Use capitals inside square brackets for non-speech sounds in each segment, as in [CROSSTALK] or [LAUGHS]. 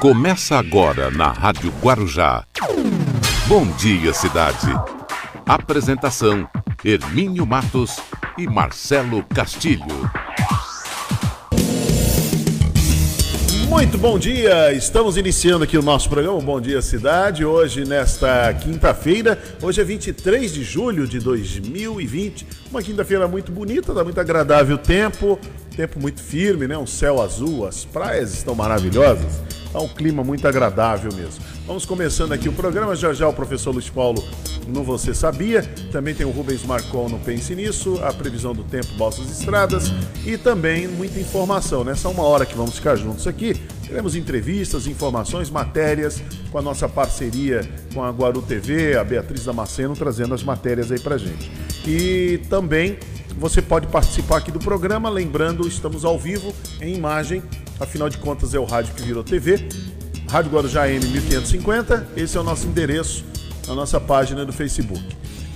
Começa agora na Rádio Guarujá. Bom dia, cidade. Apresentação: Hermínio Matos e Marcelo Castilho. Muito bom dia, estamos iniciando aqui o nosso programa Bom Dia Cidade, hoje nesta quinta-feira, hoje é 23 de julho de 2020, uma quinta-feira muito bonita, dá muito agradável o tempo, tempo muito firme, né? Um céu azul, as praias estão maravilhosas, tá um clima muito agradável mesmo. Vamos começando aqui o programa, já já o professor Luiz Paulo no Você Sabia, também tem o Rubens Marcon no Pense Nisso, a previsão do tempo, balsas estradas e também muita informação. Nessa uma hora que vamos ficar juntos aqui, teremos entrevistas, informações, matérias com a nossa parceria com a Guaru TV, a Beatriz Damasceno, trazendo as matérias aí pra gente. E também você pode participar aqui do programa, lembrando, estamos ao vivo em imagem, afinal de contas é o rádio que virou TV. Rádio Guarujá N 1550, esse é o nosso endereço na nossa página do Facebook.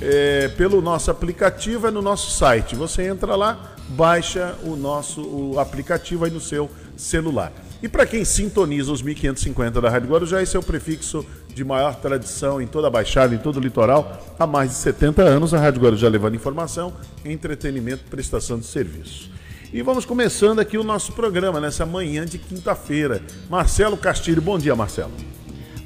É, pelo nosso aplicativo é no nosso site. Você entra lá, baixa o nosso o aplicativo aí no seu celular. E para quem sintoniza os 1550 da Rádio Guarujá, esse é o prefixo de maior tradição em toda a Baixada, em todo o litoral. Há mais de 70 anos, a Rádio Guarujá levando informação, entretenimento, prestação de serviço. E vamos começando aqui o nosso programa nessa manhã de quinta-feira. Marcelo Castilho, bom dia, Marcelo.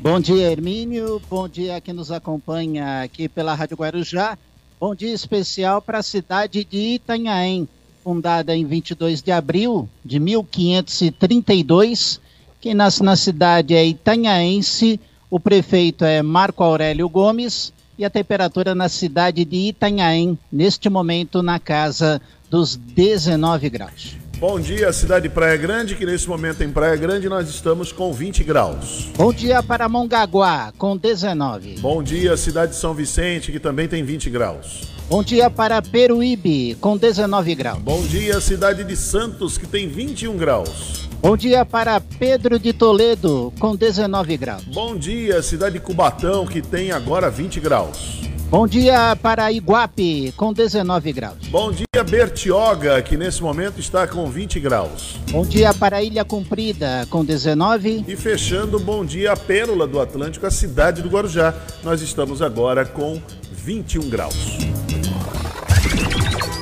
Bom dia, Hermínio. Bom dia a quem nos acompanha aqui pela Rádio Guarujá. Bom dia especial para a cidade de Itanhaém, fundada em 22 de abril de 1532. Quem nasce na cidade é itanhaense, o prefeito é Marco Aurélio Gomes e a temperatura na cidade de Itanhaém, neste momento, na casa dos 19 graus. Bom dia, cidade de Praia Grande, que nesse momento em Praia Grande nós estamos com 20 graus. Bom dia para Mongaguá, com 19. Bom dia, cidade de São Vicente, que também tem 20 graus. Bom dia para Peruíbe, com 19 graus. Bom dia, cidade de Santos, que tem 21 graus. Bom dia para Pedro de Toledo, com 19 graus. Bom dia, cidade de Cubatão, que tem agora 20 graus. Bom dia para Iguape, com 19 graus. Bom dia, Bertioga, que nesse momento está com 20 graus. Bom dia para Ilha Comprida, com 19. E fechando, bom dia a Pérola do Atlântico, a cidade do Guarujá. Nós estamos agora com 21 graus.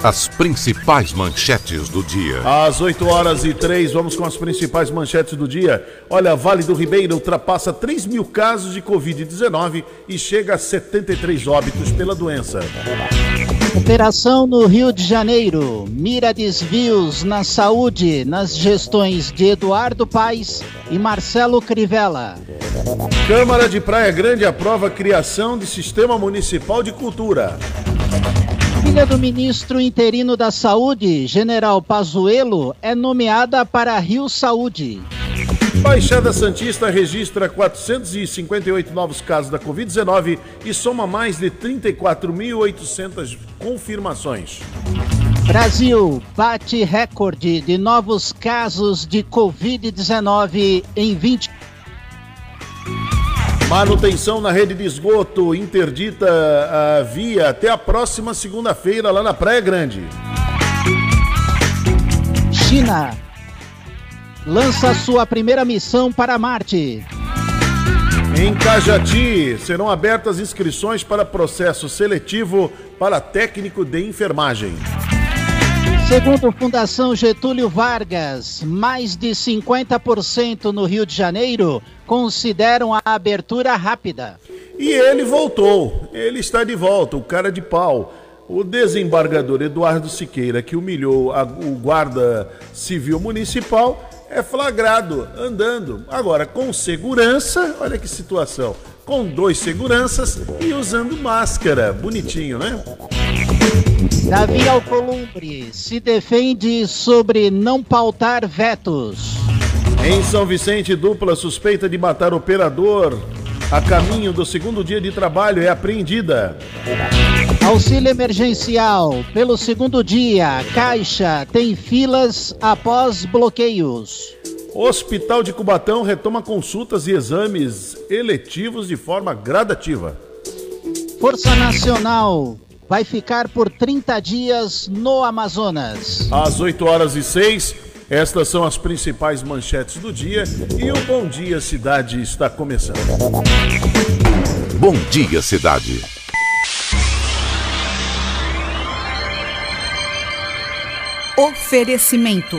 As principais manchetes do dia. Às 8 horas e 3, vamos com as principais manchetes do dia. Olha, Vale do Ribeiro ultrapassa 3 mil casos de Covid-19 e chega a 73 óbitos pela doença. Operação no Rio de Janeiro mira desvios na saúde nas gestões de Eduardo Paes e Marcelo Crivella. Câmara de Praia Grande aprova a criação de Sistema Municipal de Cultura. Filha do ministro interino da Saúde, General Pazuello, é nomeada para Rio Saúde. Baixada Santista registra 458 novos casos da Covid-19 e soma mais de 34.800 confirmações. Brasil bate recorde de novos casos de Covid-19 em 20 Manutenção na rede de esgoto interdita a via até a próxima segunda-feira lá na Praia Grande. China lança sua primeira missão para Marte. Em Cajati serão abertas inscrições para processo seletivo para técnico de enfermagem. Segundo Fundação Getúlio Vargas, mais de 50% no Rio de Janeiro consideram a abertura rápida. E ele voltou, ele está de volta, o cara de pau. O desembargador Eduardo Siqueira, que humilhou a, o guarda civil municipal, é flagrado andando. Agora, com segurança, olha que situação. Com dois seguranças e usando máscara. Bonitinho, né? Davi Alcolumbre se defende sobre não pautar vetos. Em São Vicente, dupla suspeita de matar operador a caminho do segundo dia de trabalho é apreendida. Auxílio emergencial. Pelo segundo dia, Caixa tem filas após bloqueios. Hospital de Cubatão retoma consultas e exames eletivos de forma gradativa. Força Nacional vai ficar por 30 dias no Amazonas. Às 8 horas e 6, Estas são as principais manchetes do dia e o Bom Dia Cidade está começando. Bom Dia Cidade. Oferecimento: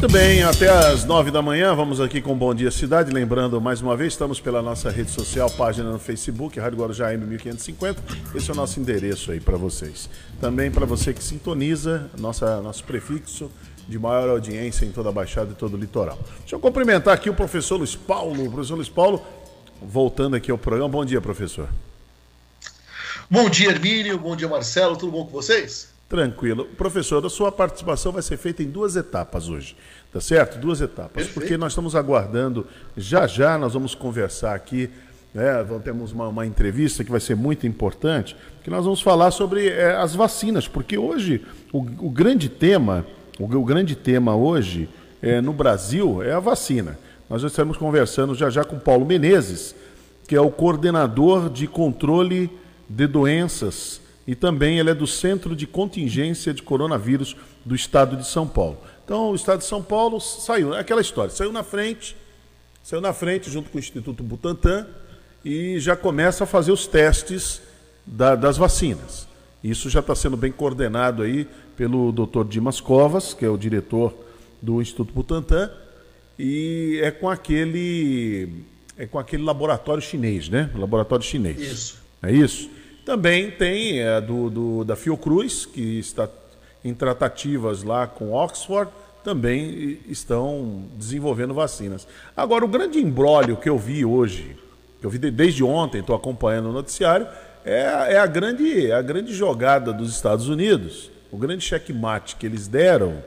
Muito bem, até às nove da manhã, vamos aqui com Bom Dia Cidade. Lembrando, mais uma vez, estamos pela nossa rede social, página no Facebook, Rádio Guarujá M1550. Esse é o nosso endereço aí para vocês. Também para você que sintoniza, nossa, nosso prefixo de maior audiência em toda a Baixada e todo o litoral. Deixa eu cumprimentar aqui o professor Luiz Paulo. O professor Luiz Paulo, voltando aqui ao programa. Bom dia, professor. Bom dia, Hermínio. Bom dia, Marcelo. Tudo bom com vocês? Tranquilo. Professor, a sua participação vai ser feita em duas etapas hoje, tá certo? Duas etapas, Perfeito. porque nós estamos aguardando, já já nós vamos conversar aqui, né? temos uma, uma entrevista que vai ser muito importante, que nós vamos falar sobre é, as vacinas, porque hoje o, o grande tema, o, o, grande tema hoje é, no Brasil é a vacina. Nós já estamos conversando já já com Paulo Menezes, que é o coordenador de controle de doenças e também ele é do Centro de Contingência de Coronavírus do Estado de São Paulo. Então, o Estado de São Paulo saiu, é aquela história, saiu na frente, saiu na frente junto com o Instituto Butantan e já começa a fazer os testes da, das vacinas. Isso já está sendo bem coordenado aí pelo Dr. Dimas Covas, que é o diretor do Instituto Butantan, e é com aquele é com aquele laboratório chinês, né? Laboratório chinês. Isso. É isso? Também tem é, do, do, da Fiocruz, que está em tratativas lá com Oxford, também estão desenvolvendo vacinas. Agora, o grande embrólio que eu vi hoje, que eu vi desde ontem, estou acompanhando o noticiário, é, é, a grande, a grande jogada dos Estados Unidos, o grande checkmate que eles deram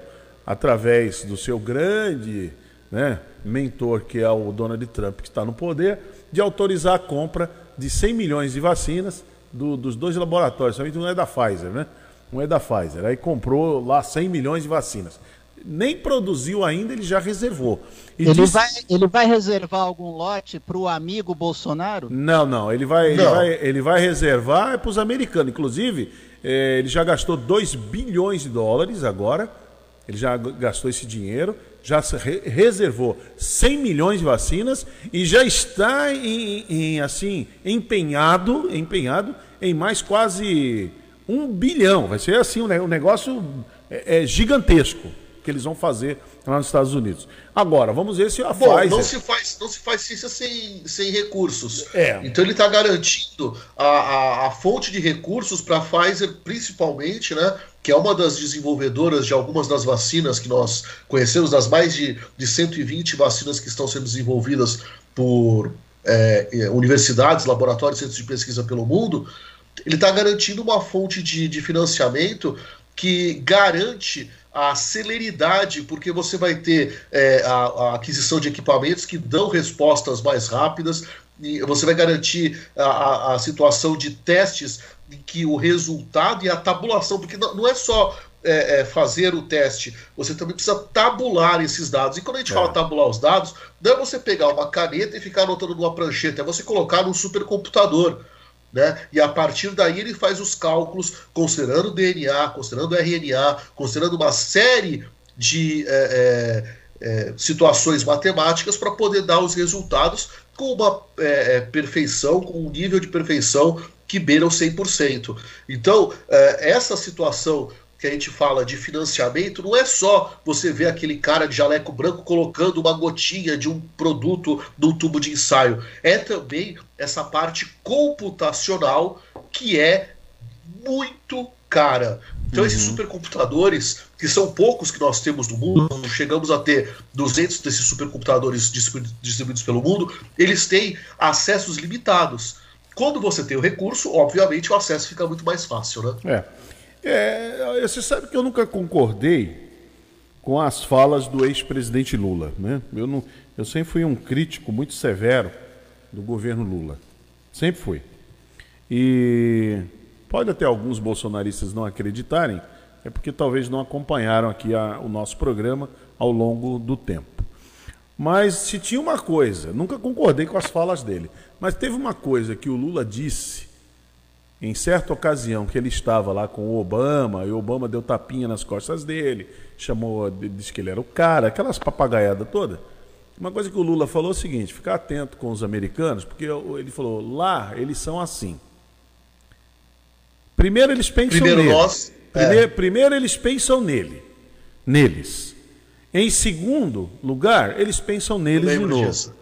através do seu grande né, mentor, que é o Donald Trump, que está no poder, de autorizar a compra de 100 milhões de vacinas do, dos dois laboratórios, somente um é da Pfizer, né? Um é da Pfizer. Aí comprou lá 100 milhões de vacinas. Nem produziu ainda, ele já reservou. ele, disse... vai, ele vai reservar algum lote para o amigo Bolsonaro? Não, não. Ele vai, não. Ele vai, ele vai reservar para os americanos. Inclusive, eh, ele já gastou 2 bilhões de dólares agora. Ele já gastou esse dinheiro já reservou 100 milhões de vacinas e já está em, em, assim empenhado, empenhado em mais quase um bilhão. Vai ser assim um negócio é, é gigantesco que eles vão fazer lá nos Estados Unidos. Agora, vamos ver se a Bom, Pfizer... Não se faz, não se faz ciência sem, sem recursos. É. Então ele está garantindo a, a, a, fonte de recursos para a Pfizer, principalmente, né? Que é uma das desenvolvedoras de algumas das vacinas que nós conhecemos, das mais de, de 120 vacinas que estão sendo desenvolvidas por é, é, universidades, laboratórios, centros de pesquisa pelo mundo. Ele está garantindo uma fonte de, de financiamento que garante a celeridade, porque você vai ter é, a, a, aquisição de equipamentos que dão respostas mais rápidas, e você vai garantir a, a, situação de testes em que o resultado e a tabulação, porque não, não é só é, é, fazer o teste, você também precisa tabular esses dados. E quando a gente é. fala tabular os dados, não é você pegar uma caneta e ficar anotando numa prancheta, é você colocar num supercomputador. Né? E a partir daí ele faz os cálculos considerando DNA, considerando RNA, considerando uma série de é, é, é, situações matemáticas para poder dar os resultados com uma é, é, perfeição, com um nível de perfeição que beira o 100%. Então, é, essa situação que a gente fala de financiamento, não é só você ver aquele cara de jaleco branco colocando uma gotinha de um produto num tubo de ensaio. É também essa parte computacional que é muito cara. Então, uhum. esses supercomputadores, que são poucos que nós temos no mundo, chegamos a ter 200 desses supercomputadores distribuídos pelo mundo, eles têm acessos limitados. Quando você tem o recurso, obviamente o acesso fica muito mais fácil, né? É. É, você sabe que eu nunca concordei com as falas do ex-presidente Lula. Né? Eu, não, eu sempre fui um crítico muito severo do governo Lula. Sempre fui. E Pode até alguns bolsonaristas não acreditarem, é porque talvez não acompanharam aqui a, o nosso programa ao longo do tempo. Mas se tinha uma coisa, nunca concordei com as falas dele, mas teve uma coisa que o Lula disse em certa ocasião que ele estava lá com o Obama, e o Obama deu tapinha nas costas dele, chamou, disse que ele era o cara, aquelas papagaiadas todas. Uma coisa que o Lula falou é o seguinte: ficar atento com os americanos, porque ele falou, lá eles são assim. Primeiro eles pensam Primeiro nele. nós, primeiro, é. primeiro eles pensam nele, neles. Em segundo lugar, eles pensam neles de novo. Disso.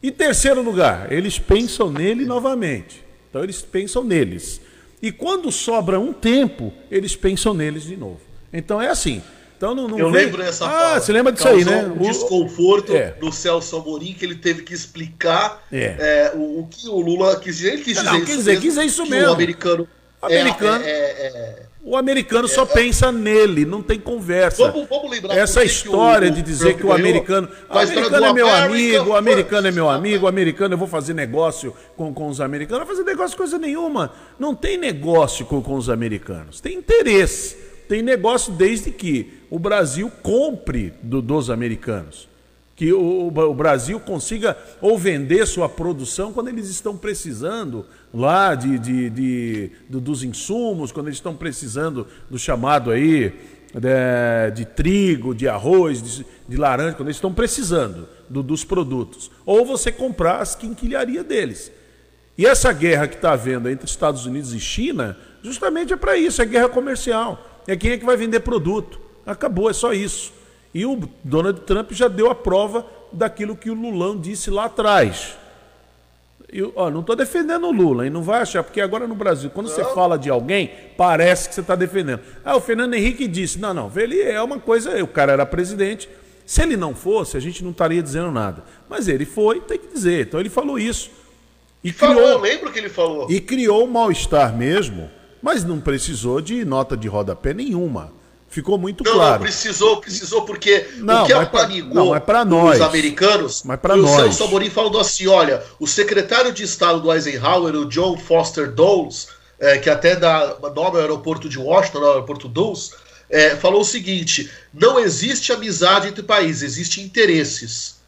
Em terceiro lugar, eles pensam nele novamente. Então eles pensam neles. E quando sobra um tempo, eles pensam neles de novo. Então é assim. Então não, não Eu vem... lembro dessa Ah, fala. você lembra disso aí, né? Um o desconforto é. do Celso Amorim que ele teve que explicar é. É, o, o, que o Lula quis dizer. Ele quis dizer, não, isso, quis dizer, mesmo, quis dizer isso mesmo. O americano, americano é, é, é o americano só é, pensa nele, não tem conversa. Vamos, vamos lembrar Essa história o, de dizer que o americano. O americano é meu amigo, o americano é meu amigo, o americano eu vou fazer negócio com, com os americanos. Não vai fazer negócio coisa nenhuma. Não tem negócio com, com os americanos. Tem interesse. Tem negócio desde que o Brasil compre do, dos americanos que o, o, Brasil consiga ou vender sua produção quando eles estão precisando lá de, de, de, de dos insumos, quando eles estão precisando do chamado aí de, de trigo, de arroz, de, de, laranja, quando eles estão precisando do, dos produtos. Ou você comprar as quinquilharias deles. E essa guerra que está havendo entre Estados Unidos e China, justamente é para isso, é guerra comercial. É quem é que vai vender produto. Acabou, é só isso. E o Donald Trump já deu a prova daquilo que o Lulão disse lá atrás. Eu, ó, não estou defendendo o Lula, e não vai achar, porque agora no Brasil, quando não. você fala de alguém, parece que você está defendendo. Ah, o Fernando Henrique disse: não, não, ele é uma coisa, o cara era presidente. Se ele não fosse, a gente não estaria dizendo nada. Mas ele foi, tem que dizer. Então ele falou isso. E falou, criou, eu lembro que ele falou. E criou um mal-estar mesmo, mas não precisou de nota de rodapé nenhuma. Ficou muito não, claro. Não, precisou, precisou, porque não, o que é nós. os americanos mas pra nós. o Celso Amorim falando assim, olha, o secretário de Estado do Eisenhower, o John Foster Dulles, é, que até dá nome ao aeroporto de Washington, ao aeroporto Dulles, é, falou o seguinte, não existe amizade entre países, existem interesses.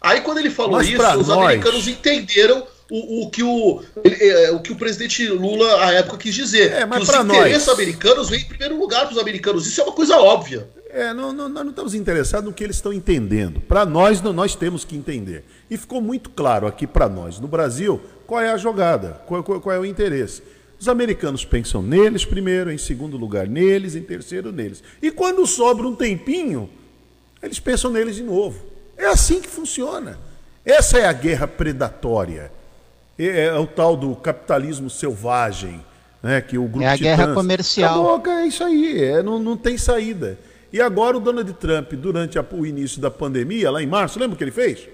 Aí quando ele falou mas isso, os nós... americanos entenderam o, o, que o, ele, é, o que o presidente Lula à época quis dizer. É, mas que os interesses nós... americanos vêm em primeiro lugar para os americanos. Isso é uma coisa óbvia. É, não, não, nós não estamos interessados no que eles estão entendendo. Para nós, nós temos que entender. E ficou muito claro aqui para nós, no Brasil, qual é a jogada, qual, qual, qual é o interesse. Os americanos pensam neles primeiro, em segundo lugar neles, em terceiro neles. E quando sobra um tempinho, eles pensam neles de novo. É assim que funciona. Essa é a guerra predatória. É, é, o tal do capitalismo selvagem, né? Que o grupo é a Titãs, guerra comercial. Acabou, é isso aí, é, não, não tem saída. E agora o Donald Trump, durante a, o início da pandemia, lá em março, lembra o que ele fez?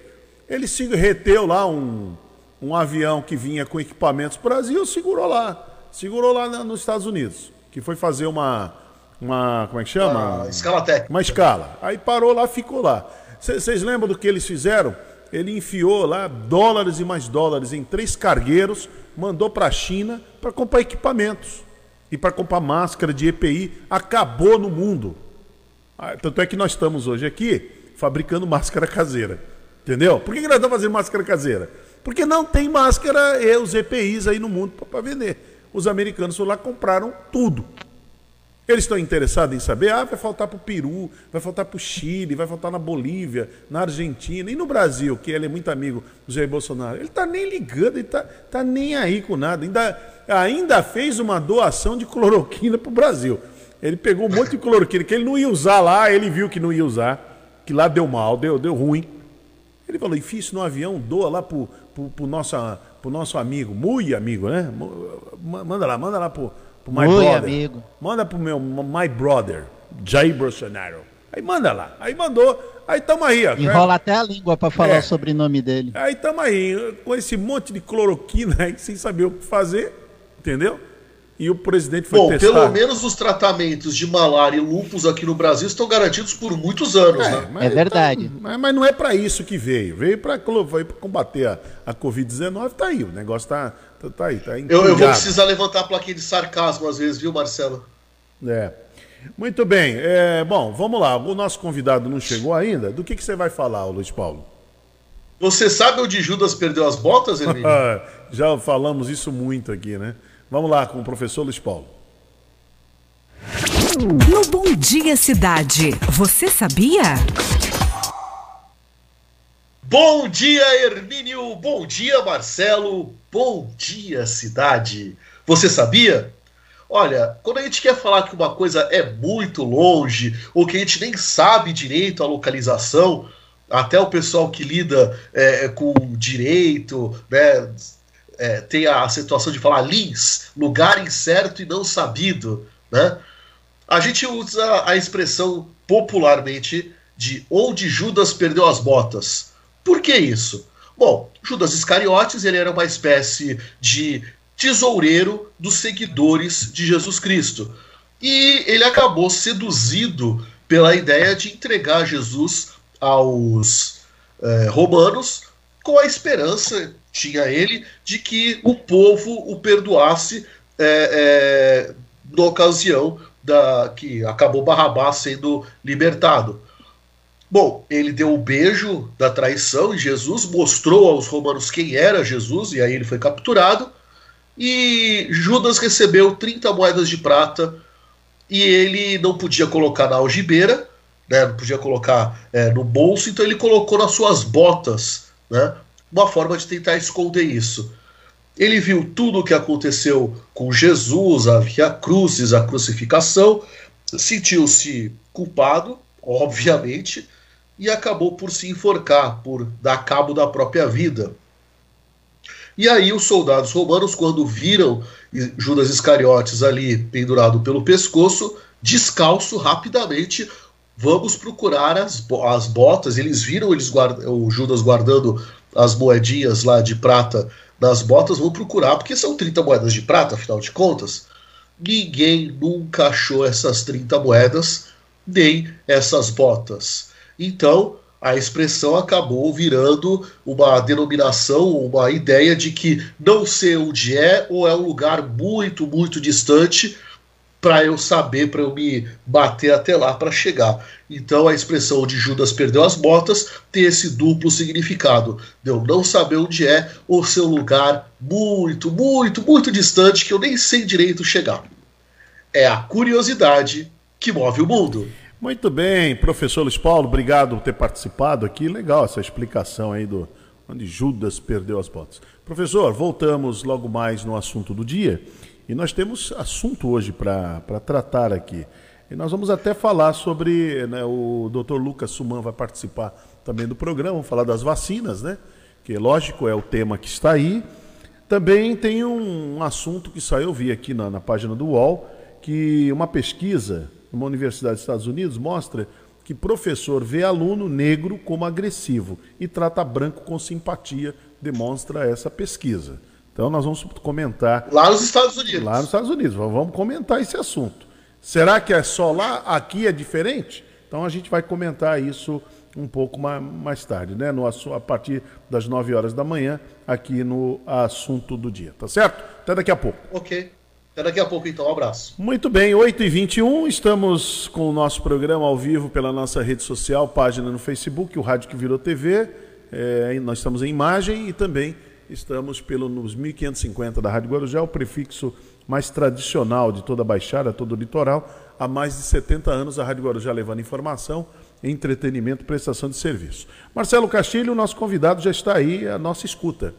Ele se reteu lá um, um avião que vinha com equipamentos para o Brasil, segurou lá. Segurou lá na, nos Estados Unidos, que foi fazer uma, uma como é que chama? Uma escala técnica. Uma escala. Aí parou lá, ficou lá. Vocês lembram do que eles fizeram? Ele enfiou lá dólares e mais dólares em três cargueiros, mandou para a China para comprar equipamentos e para comprar máscara de EPI. Acabou no mundo. Ah, tanto é que nós estamos hoje aqui fabricando máscara caseira. Entendeu? Por que, nós estamos fazendo máscara caseira? Porque não tem máscara e os EPIs aí no mundo para vender. Os americanos foram lá compraram tudo. Eles estão interessados em saber, ah, vai faltar para o Peru, vai faltar para o Chile, vai faltar na Bolívia, na Argentina e no Brasil, que ele é muito amigo do Jair Bolsonaro. Ele está nem ligando, ele está tá nem aí com nada. Ainda, ainda fez uma doação de cloroquina para o Brasil. Ele pegou um monte de cloroquina que ele não ia usar lá, ele viu que não ia usar, que lá deu mal, deu, deu ruim. Ele falou, enfia isso no avião, doa lá para o nosso, nosso amigo, muito amigo, né? Manda lá, manda lá para pro my Oi, brother. amigo. Manda pro meu my brother, Jair Bolsonaro. Aí manda lá. Aí mandou. Aí tamo aí, ó. Enrola até a língua para falar é. o sobrenome dele. Aí tamo aí, com esse monte de cloroquina aí, sem saber o que fazer, entendeu? E o presidente foi Bom, testar. pelo menos os tratamentos de malária e lupus aqui no Brasil estão garantidos por muitos anos, é, né? É verdade. Tá, mas, mas, não é para isso que veio. Veio para combater a, a Covid-19, tá aí. O negócio tá, Tá, tá aí, tá eu, eu, vou precisar levantar a plaquinha de sarcasmo às vezes, viu, Marcelo? É. Muito bem. É, bom, vamos lá. O nosso convidado não chegou ainda. Do que, que você vai falar, Luiz Paulo? Você sabe onde Judas perdeu as botas, [LAUGHS] Emílio? Já falamos isso muito aqui, né? Vamos lá com o professor Luiz Paulo. No Bom Dia Cidade, você sabia? Bom dia, Hermínio. Bom dia, Marcelo. Bom dia, cidade. Você sabia? Olha, quando a gente quer falar que uma coisa é muito longe, ou que a gente nem sabe direito a localização, até o pessoal que lida é, com direito, né, é, tem a situação de falar lins, lugar incerto e não sabido, né? A gente usa a expressão popularmente de onde Judas perdeu as botas. Por que isso? Bom, Judas Iscariotes ele era uma espécie de tesoureiro dos seguidores de Jesus Cristo. E ele acabou seduzido pela ideia de entregar Jesus aos é, romanos com a esperança, tinha ele, de que o povo o perdoasse é, é, na ocasião da que acabou Barrabás sendo libertado. Bom, ele deu o beijo da traição e Jesus mostrou aos romanos quem era Jesus, e aí ele foi capturado. E Judas recebeu 30 moedas de prata e ele não podia colocar na algibeira, né, não podia colocar é, no bolso, então ele colocou nas suas botas, né, uma forma de tentar esconder isso. Ele viu tudo o que aconteceu com Jesus, a Via Cruzes, a crucificação, sentiu-se culpado, obviamente, e acabou por se enforcar, por dar cabo da própria vida. E aí os soldados romanos, quando viram Judas Iscariotes ali pendurado pelo pescoço, descalço rapidamente, vamos procurar as, as botas. Eles viram eles o Judas guardando as moedinhas lá de prata nas botas, vão procurar, porque são 30 moedas de prata, afinal de contas. Ninguém nunca achou essas 30 moedas, nem essas botas. Então, a expressão acabou virando uma denominação, uma ideia de que não sei onde é ou é um lugar muito, muito distante para eu saber, para eu me bater até lá para chegar. Então a expressão de Judas perdeu as botas tem esse duplo significado, de eu não saber onde é ou seu lugar muito, muito, muito distante que eu nem sei direito chegar. É a curiosidade que move o mundo. Muito bem, professor Luiz Paulo, obrigado por ter participado aqui. Legal essa explicação aí do onde Judas perdeu as botas. Professor, voltamos logo mais no assunto do dia e nós temos assunto hoje para tratar aqui. E nós vamos até falar sobre, né, o doutor Lucas Suman vai participar também do programa, vamos falar das vacinas, né? Que lógico é o tema que está aí. Também tem um, assunto que saiu, eu vi aqui na, na página do UOL, que uma pesquisa numa universidade dos Estados Unidos mostra que professor vê aluno negro como agressivo e trata branco com simpatia, demonstra essa pesquisa. Então nós vamos comentar. Lá nos Estados Unidos. Lá nos Estados Unidos. Vamos comentar esse assunto. Será que é só lá? Aqui é diferente? Então a gente vai comentar isso um pouco mais, tarde, né? No, a partir das 9 horas da manhã, aqui no Assunto do Dia. Tá certo? Até daqui a pouco. Ok. Até daqui a pouco, então. Um abraço. Muito bem, 8h21, estamos com o nosso programa ao vivo pela nossa rede social, página no Facebook, o Rádio que Virou TV. É, nós estamos em imagem e também estamos pelo, nos 1550 da Rádio Guarujá, o prefixo mais tradicional de toda a Baixada, todo o litoral. Há mais de 70 anos a Rádio Guarujá levando informação, entretenimento e prestação de serviço. Marcelo Castilho, nosso convidado, já está aí, a nossa escuta.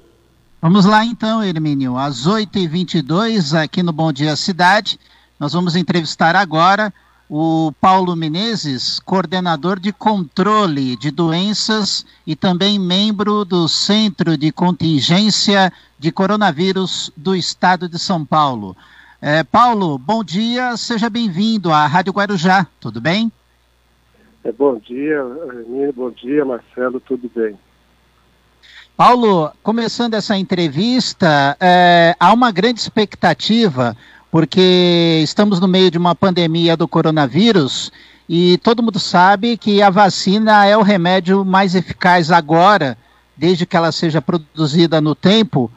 Vamos lá então, Hermínio. Às 8h22, aqui no Bom Dia Cidade, nós vamos entrevistar agora o Paulo Menezes, coordenador de controle de doenças e também membro do Centro de Contingência de Coronavírus do Estado de São Paulo. É, Paulo, bom dia, seja bem-vindo à Rádio Guarujá, tudo bem? É, bom dia, Hermínio, bom dia, Marcelo, tudo bem. Paulo, começando essa entrevista, é, há uma grande expectativa, porque estamos no meio de uma pandemia do coronavírus e todo mundo sabe que a vacina é o remédio mais eficaz agora, desde que ela seja produzida no tempo,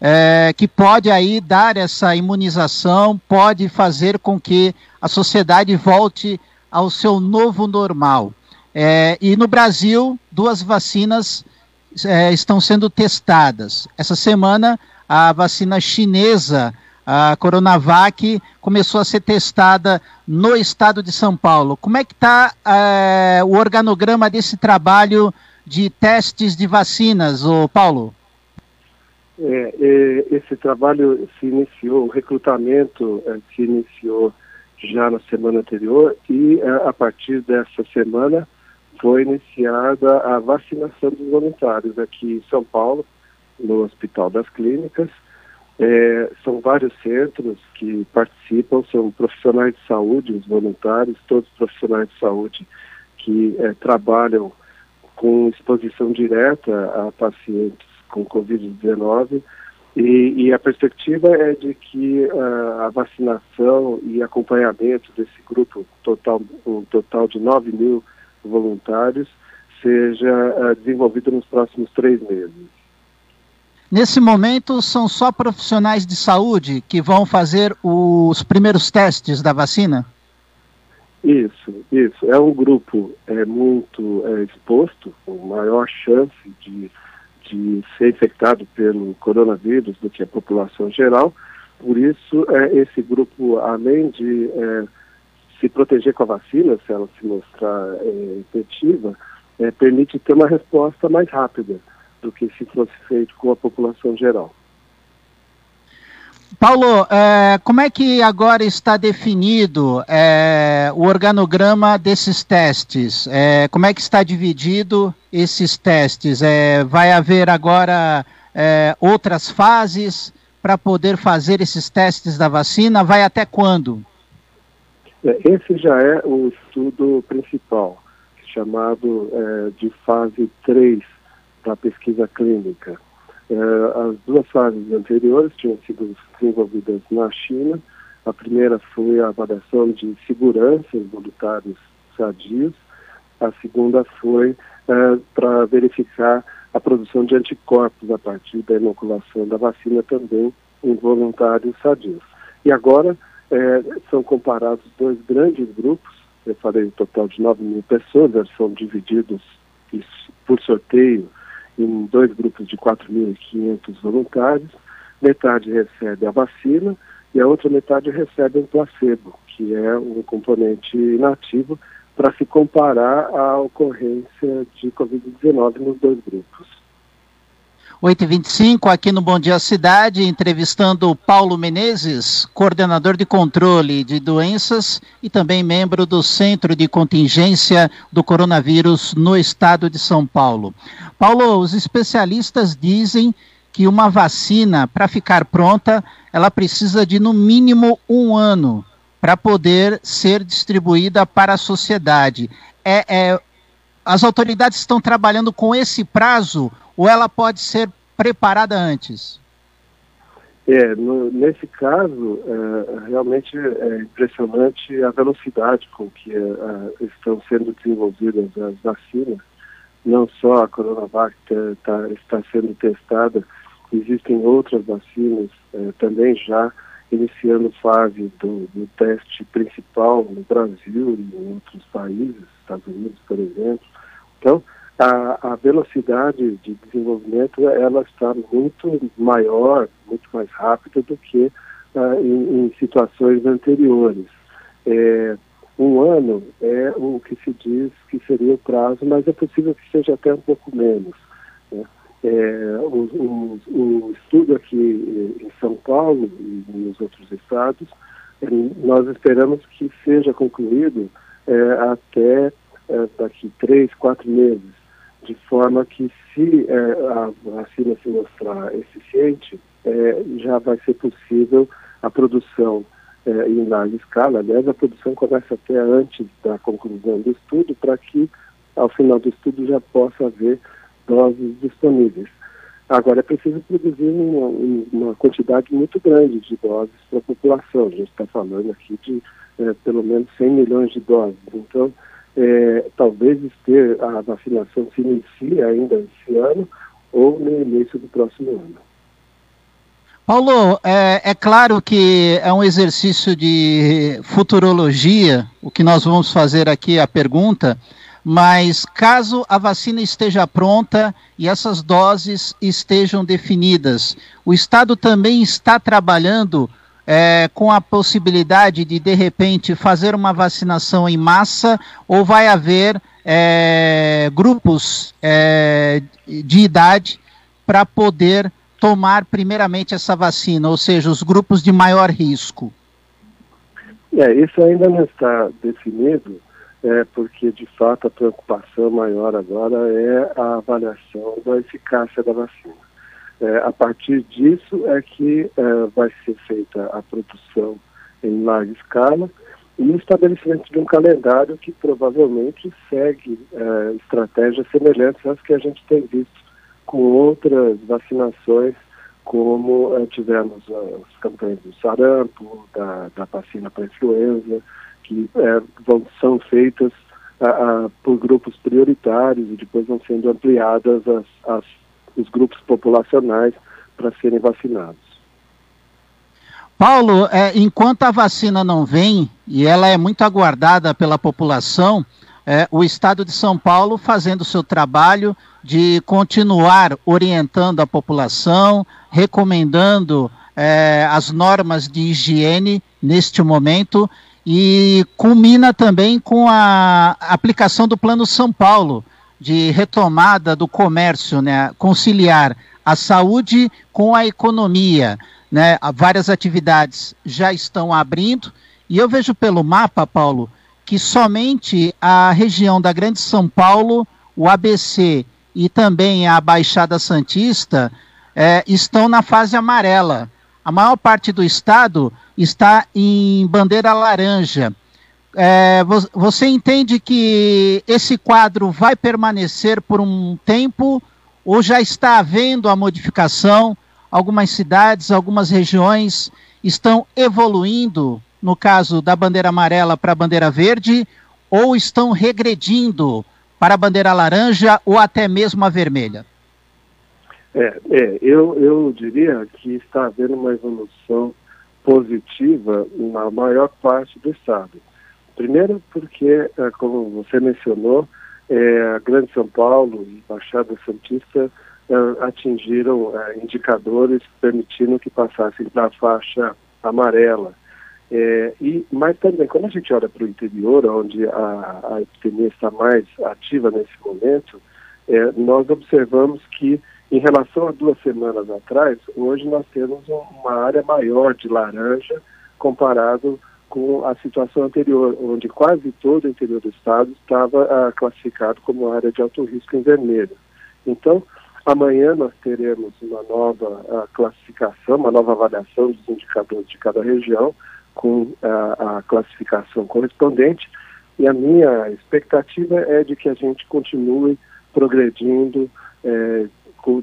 é, que pode aí dar essa imunização, pode fazer com que a sociedade volte ao seu novo normal. É, e no Brasil, duas vacinas é, estão sendo testadas. Essa semana, a vacina chinesa, a Coronavac, começou a ser testada no estado de São Paulo. Como é que está é, o organograma desse trabalho de testes de vacinas, ô Paulo? É, é, esse trabalho se iniciou, o recrutamento é, se iniciou já na semana anterior e é, a partir dessa semana foi iniciada a vacinação dos voluntários aqui em São Paulo, no Hospital das Clínicas. É, são vários centros que participam, são profissionais de saúde, os voluntários, todos profissionais de saúde que é, trabalham com exposição direta a pacientes com Covid-19 e, e, a perspectiva é de que uh, a vacinação e acompanhamento desse grupo total, um total de 9 mil voluntários, seja uh, desenvolvido nos próximos três meses. Nesse momento, são só profissionais de saúde que vão fazer os primeiros testes da vacina? Isso, isso. É um grupo é, muito é, exposto, com maior chance de de ser infectado pelo coronavírus do que a população geral. Por isso, é, esse grupo, além de é, se proteger com a vacina, se ela se mostrar é, efetiva, é, permite ter uma resposta mais rápida do que se fosse feito com a população geral. Paulo, é, como é que agora está definido é, o organograma desses testes? É, como é que está dividido esses testes? É, vai haver agora é, outras fases para poder fazer esses testes da vacina? Vai até quando? É, esse já é o estudo principal, chamado de fase 3 da pesquisa clínica. Uh, as duas fases anteriores tinham sido desenvolvidas na China. A primeira foi a avaliação de segurança em voluntários sadios. A segunda foi uh, para verificar a produção de anticorpos a partir da inoculação da vacina também em voluntários sadios. E agora uh, são comparados dois grandes grupos. Eu falei um total de 9 mil pessoas, eles são divididos por sorteio em dois grupos de 4.500 voluntários. Metade recebe a vacina e a outra metade recebe um placebo, que é um componente inativo, para se comparar à ocorrência de Covid-19 nos dois grupos. 8h25, aqui no Bom Dia Cidade, entrevistando Paulo Menezes, coordenador de controle de doenças e também membro do Centro de Contingência do Coronavírus no estado de São Paulo. Paulo, os especialistas dizem que uma vacina, para ficar pronta, ela precisa de no mínimo um ano para poder ser distribuída para a sociedade. É, é, as autoridades estão trabalhando com esse prazo ou ela pode ser preparada antes? É, no, nesse caso, é, realmente é impressionante a velocidade com que é, estão sendo desenvolvidas as vacinas. Não só a Coronavac tá, tá, está sendo testada, existem outras vacinas é, também já iniciando fase do, do, teste principal no Brasil e em outros países, Estados Unidos, por exemplo. Então, a, a velocidade de desenvolvimento ela está muito maior, muito mais rápida do que uh, em, em, situações anteriores. É, um ano é o que se diz que seria o prazo, mas é possível que seja até um pouco menos. Né? É, o, o, o, estudo aqui em São Paulo e nos outros estados, é, nós esperamos que seja concluído é, até é, daqui três, quatro meses de forma que se é, a vacina se mostrar eficiente, é, já vai ser possível a produção é, em larga escala. Aliás, a produção começa até antes da conclusão do estudo, para que ao final do estudo já possa haver doses disponíveis. Agora, é preciso produzir uma, uma quantidade muito grande de doses para a população. A gente está falando aqui de é, pelo menos 100 milhões de doses. Então, é, talvez ter a vacinação se inicie ainda esse ano ou no início do próximo ano. Paulo, é, é, claro que é um exercício de futurologia, o que nós vamos fazer aqui, a pergunta, mas caso a vacina esteja pronta e essas doses estejam definidas, o Estado também está trabalhando é, com a possibilidade de, de repente, fazer uma vacinação em massa ou vai haver é, grupos é, de idade para poder tomar primeiramente essa vacina, ou seja, os grupos de maior risco? É, isso ainda não está definido, é, porque de fato a preocupação maior agora é a avaliação da eficácia da vacina. É, a partir disso é que é, vai ser feita a produção em larga escala e o estabelecimento de um calendário que provavelmente segue é, estratégias semelhantes às que a gente tem visto com outras vacinações, como uh, tivemos as campanhas do sarampo, da, da vacina para influenza, que uh, vão, são feitas uh, por grupos prioritários e depois vão sendo ampliadas as, as, os grupos populacionais para serem vacinados. Paulo, é, enquanto a vacina não vem, e ela é muito aguardada pela população, é, o Estado de São Paulo fazendo o seu trabalho de continuar orientando a população, recomendando é, as normas de higiene neste momento e culmina também com a aplicação do Plano São Paulo de retomada do comércio, né, conciliar a saúde com a economia, né, várias atividades já estão abrindo e eu vejo pelo mapa, Paulo, que somente a região da Grande São Paulo, o ABC e também a Baixada Santista é, estão na fase amarela. A maior parte do estado está em bandeira laranja. É, você entende que esse quadro vai permanecer por um tempo ou já está havendo a modificação? Algumas cidades, algumas regiões estão evoluindo no caso da bandeira amarela para a bandeira verde, ou estão regredindo para a bandeira laranja ou até mesmo a vermelha? É, é eu, eu diria que está havendo uma evolução positiva na maior parte do estado. Primeiro porque, é, como você mencionou, é, a Grande São Paulo e Baixada Santista é, atingiram indicadores permitindo que passassem para a faixa amarela. É, e, mas também, quando a gente olha para o interior, onde a, a epidemia está mais ativa nesse momento, é, nós observamos que, em relação a duas semanas atrás, hoje nós temos uma área maior de laranja comparado com a situação anterior, onde quase todo o interior do estado estava ah, classificado como área de alto risco em vermelho. Então, amanhã nós teremos uma nova ah, classificação, uma nova avaliação dos indicadores de cada região, com a, a classificação correspondente. E a minha expectativa é de que a gente continue progredindo é,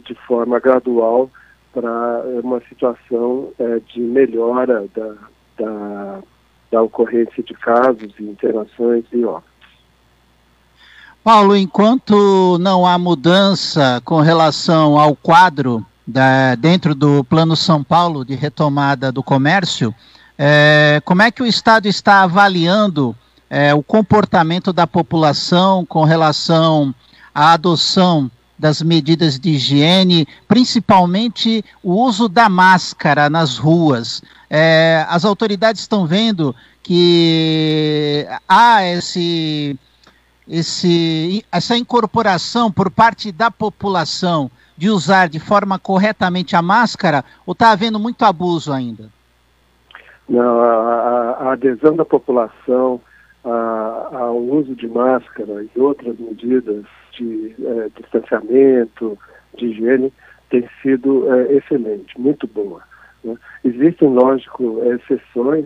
de forma gradual para uma situação é, de melhora da, da, da, ocorrência de casos e internações e óbitos. Paulo, enquanto não há mudança com relação ao quadro da, dentro do Plano São Paulo de retomada do comércio, é, como é que o Estado está avaliando é, o comportamento da população com relação à adoção das medidas de higiene, principalmente o uso da máscara nas ruas? É, as autoridades estão vendo que há esse, esse, essa incorporação por parte da população de usar de forma corretamente a máscara ou está havendo muito abuso ainda? Não, a, a adesão da população a, ao uso de máscara e outras medidas de é, distanciamento, de higiene, tem sido é, excelente, muito boa. Né? Existem, lógico, exceções,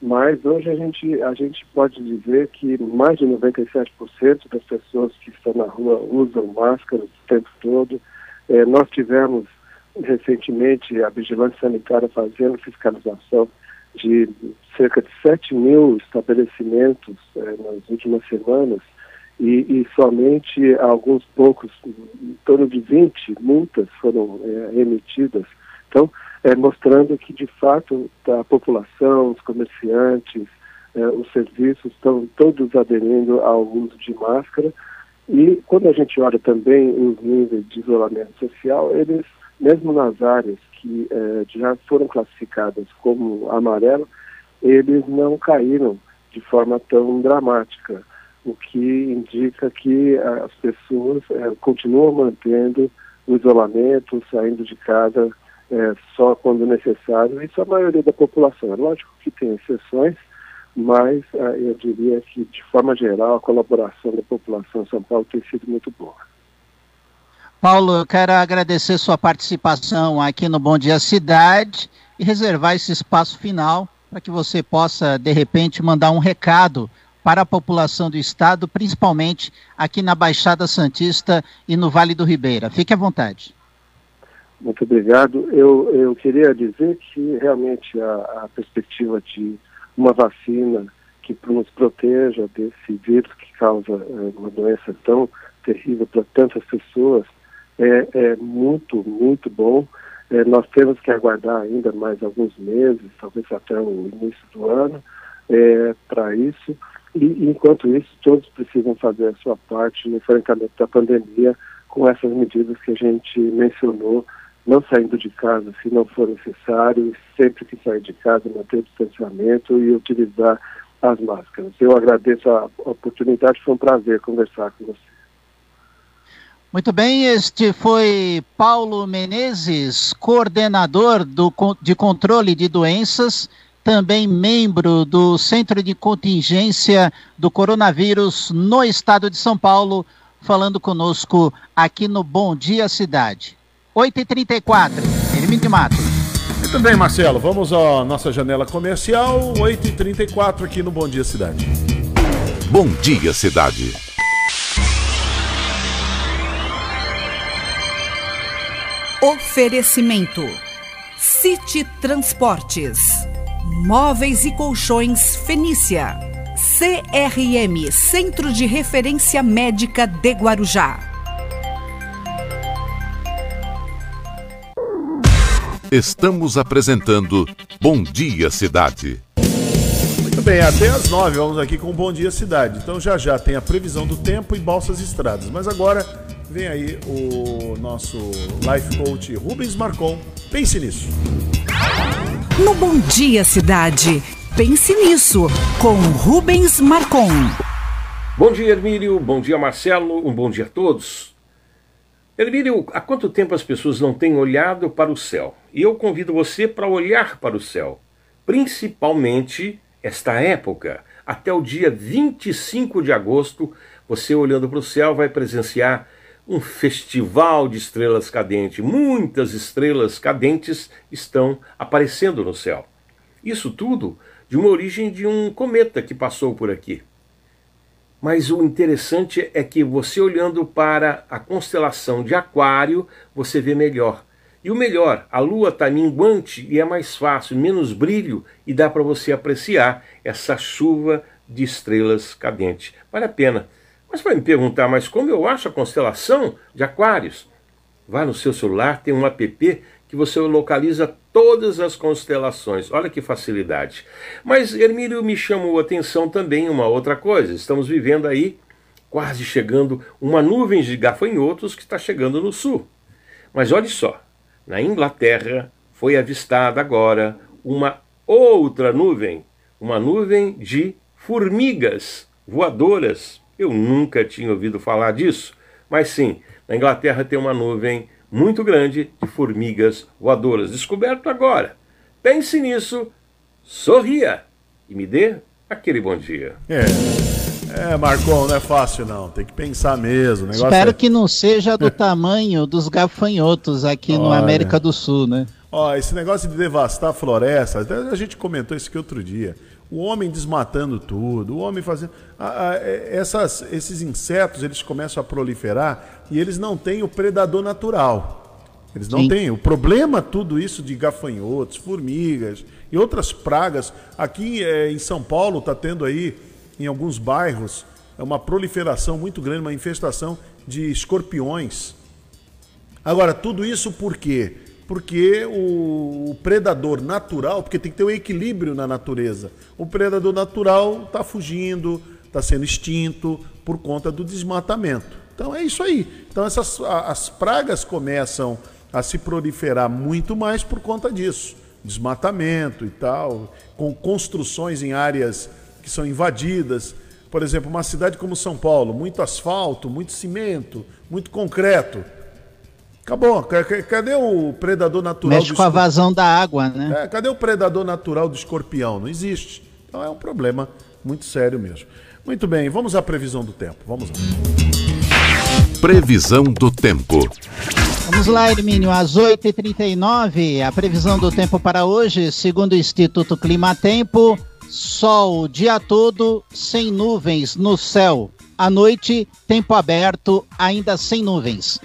mas hoje a gente, a gente pode dizer que mais de 97% das pessoas que estão na rua usam máscara o tempo todo. É, nós tivemos recentemente a vigilância sanitária fazendo fiscalização de cerca de 7 mil estabelecimentos é, nas últimas semanas e, e, somente alguns poucos, em torno de 20 multas foram é, emitidas Então, é, mostrando que, de fato, a população, os comerciantes, é, os serviços estão todos aderindo ao uso de máscara. E quando a gente olha também os níveis de isolamento social, eles, mesmo nas áreas que é, já foram classificadas como amarelo, eles não caíram de forma tão dramática, o que indica que as pessoas é, continuam mantendo o isolamento, saindo de casa é, só quando necessário, isso é a maioria da população. É lógico que tem exceções, mas é, eu diria que, de forma geral, a colaboração da população em São Paulo tem sido muito boa. Paulo, eu quero agradecer sua participação aqui no Bom Dia Cidade e reservar esse espaço final para que você possa, de repente, mandar um recado para a população do estado, principalmente aqui na Baixada Santista e no Vale do Ribeira. Fique à vontade. Muito obrigado. Eu, eu queria dizer que realmente a, a perspectiva de uma vacina que nos proteja desse vírus que causa é, uma doença tão terrível para tantas pessoas é, é muito, muito bom. É, nós temos que aguardar ainda mais alguns meses, talvez até o início do ano, é, para isso. E, enquanto isso, todos precisam fazer a sua parte no enfrentamento da pandemia com essas medidas que a gente mencionou, não saindo de casa se não for necessário, sempre que sair de casa, manter o distanciamento e utilizar as máscaras. Eu agradeço a oportunidade, foi um prazer conversar com você. Muito bem, este foi Paulo Menezes, coordenador do, de controle de doenças, também membro do Centro de Contingência do Coronavírus no estado de São Paulo, falando conosco aqui no Bom Dia Cidade. 8h34, Hermínio Mato. Muito bem, Marcelo, vamos à nossa janela comercial, 8h34 aqui no Bom Dia Cidade. Bom Dia Cidade. Oferecimento: City Transportes, Móveis e Colchões Fenícia, CRM Centro de Referência Médica de Guarujá. Estamos apresentando Bom Dia Cidade. Muito bem, até às nove vamos aqui com Bom Dia Cidade. Então já já tem a previsão do tempo e balsas estradas. Mas agora vem aí o nosso life coach Rubens Marcon. Pense nisso. No Bom Dia Cidade, pense nisso com Rubens Marcon. Bom dia, Hermílio. Bom dia, Marcelo. Um bom dia a todos. Hermílio, há quanto tempo as pessoas não têm olhado para o céu? E eu convido você para olhar para o céu, principalmente esta época. Até o dia 25 de agosto, você olhando para o céu vai presenciar um festival de estrelas cadentes. Muitas estrelas cadentes estão aparecendo no céu. Isso tudo de uma origem de um cometa que passou por aqui. Mas o interessante é que você olhando para a constelação de Aquário, você vê melhor. E o melhor, a lua está minguante e é mais fácil, menos brilho e dá para você apreciar essa chuva de estrelas cadentes. Vale a pena. Mas vai me perguntar, mas como eu acho a constelação de Aquários? Vá no seu celular, tem um app que você localiza todas as constelações. Olha que facilidade. Mas Hermílio me chamou a atenção também uma outra coisa. Estamos vivendo aí, quase chegando, uma nuvem de gafanhotos que está chegando no sul. Mas olhe só, na Inglaterra foi avistada agora uma outra nuvem, uma nuvem de formigas voadoras eu nunca tinha ouvido falar disso, mas sim, na Inglaterra tem uma nuvem muito grande de formigas voadoras, descoberto agora. Pense nisso, sorria e me dê aquele bom dia. É. É, Marcon, não é fácil não, tem que pensar mesmo. Espero é... que não seja do tamanho dos gafanhotos aqui Olha. no América do Sul, né? Ó, esse negócio de devastar florestas, a gente comentou isso aqui outro dia o homem desmatando tudo, o homem fazendo. É, essas, esses insetos eles começam a proliferar e eles não têm o predador natural. Eles não Sim. têm. O problema, tudo isso de gafanhotos, formigas e outras pragas. Aqui é, em São Paulo está tendo aí, em alguns bairros, é uma proliferação muito grande, uma infestação de escorpiões. Agora, tudo isso por quê? Porque o, predador natural, porque tem que ter um equilíbrio na natureza. O predador natural está fugindo, está sendo extinto por conta do desmatamento. Então é isso aí. Então essas as pragas começam a se proliferar muito mais por conta disso, desmatamento e tal, com construções em áreas que são invadidas. Por exemplo, uma cidade como São Paulo, muito asfalto, muito cimento, muito concreto Acabou. Cadê o predador natural Mexe com a vazão da água, né? É, cadê o predador natural do escorpião? Não existe. Então é um problema muito sério mesmo. Muito bem, vamos à previsão do tempo. Vamos lá. Previsão do tempo. Vamos lá, Hermínio, às 8h39, a previsão do tempo para hoje, segundo o Instituto Climatempo, sol o dia todo, sem nuvens no céu. À noite, tempo aberto, ainda sem nuvens.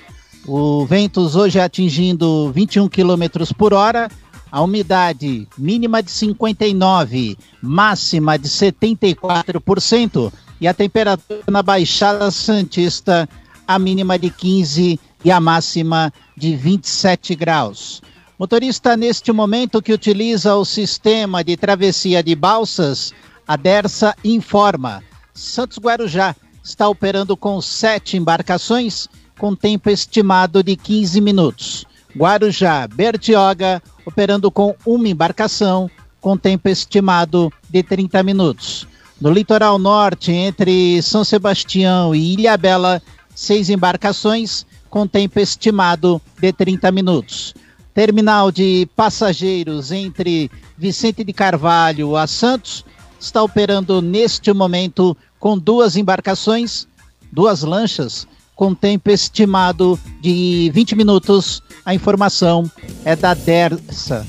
O ventos hoje atingindo 21 km por hora, a umidade mínima de 59, máxima de 74% e a temperatura na Baixada Santista a mínima de 15 e a máxima de 27 graus. Motorista neste momento que utiliza o sistema de travessia de balsas, a Dersa informa. Santos Guarujá está operando com sete embarcações com tempo estimado de 15 minutos. Guarujá, Bertioga, operando com uma embarcação, com tempo estimado de 30 minutos. No litoral norte, entre São Sebastião e Ilhabela, seis embarcações, com tempo estimado de 30 minutos. Terminal de passageiros entre Vicente de Carvalho a Santos está operando neste momento com duas embarcações, duas lanchas, com tempo estimado de 20 minutos. A informação é da Dersa.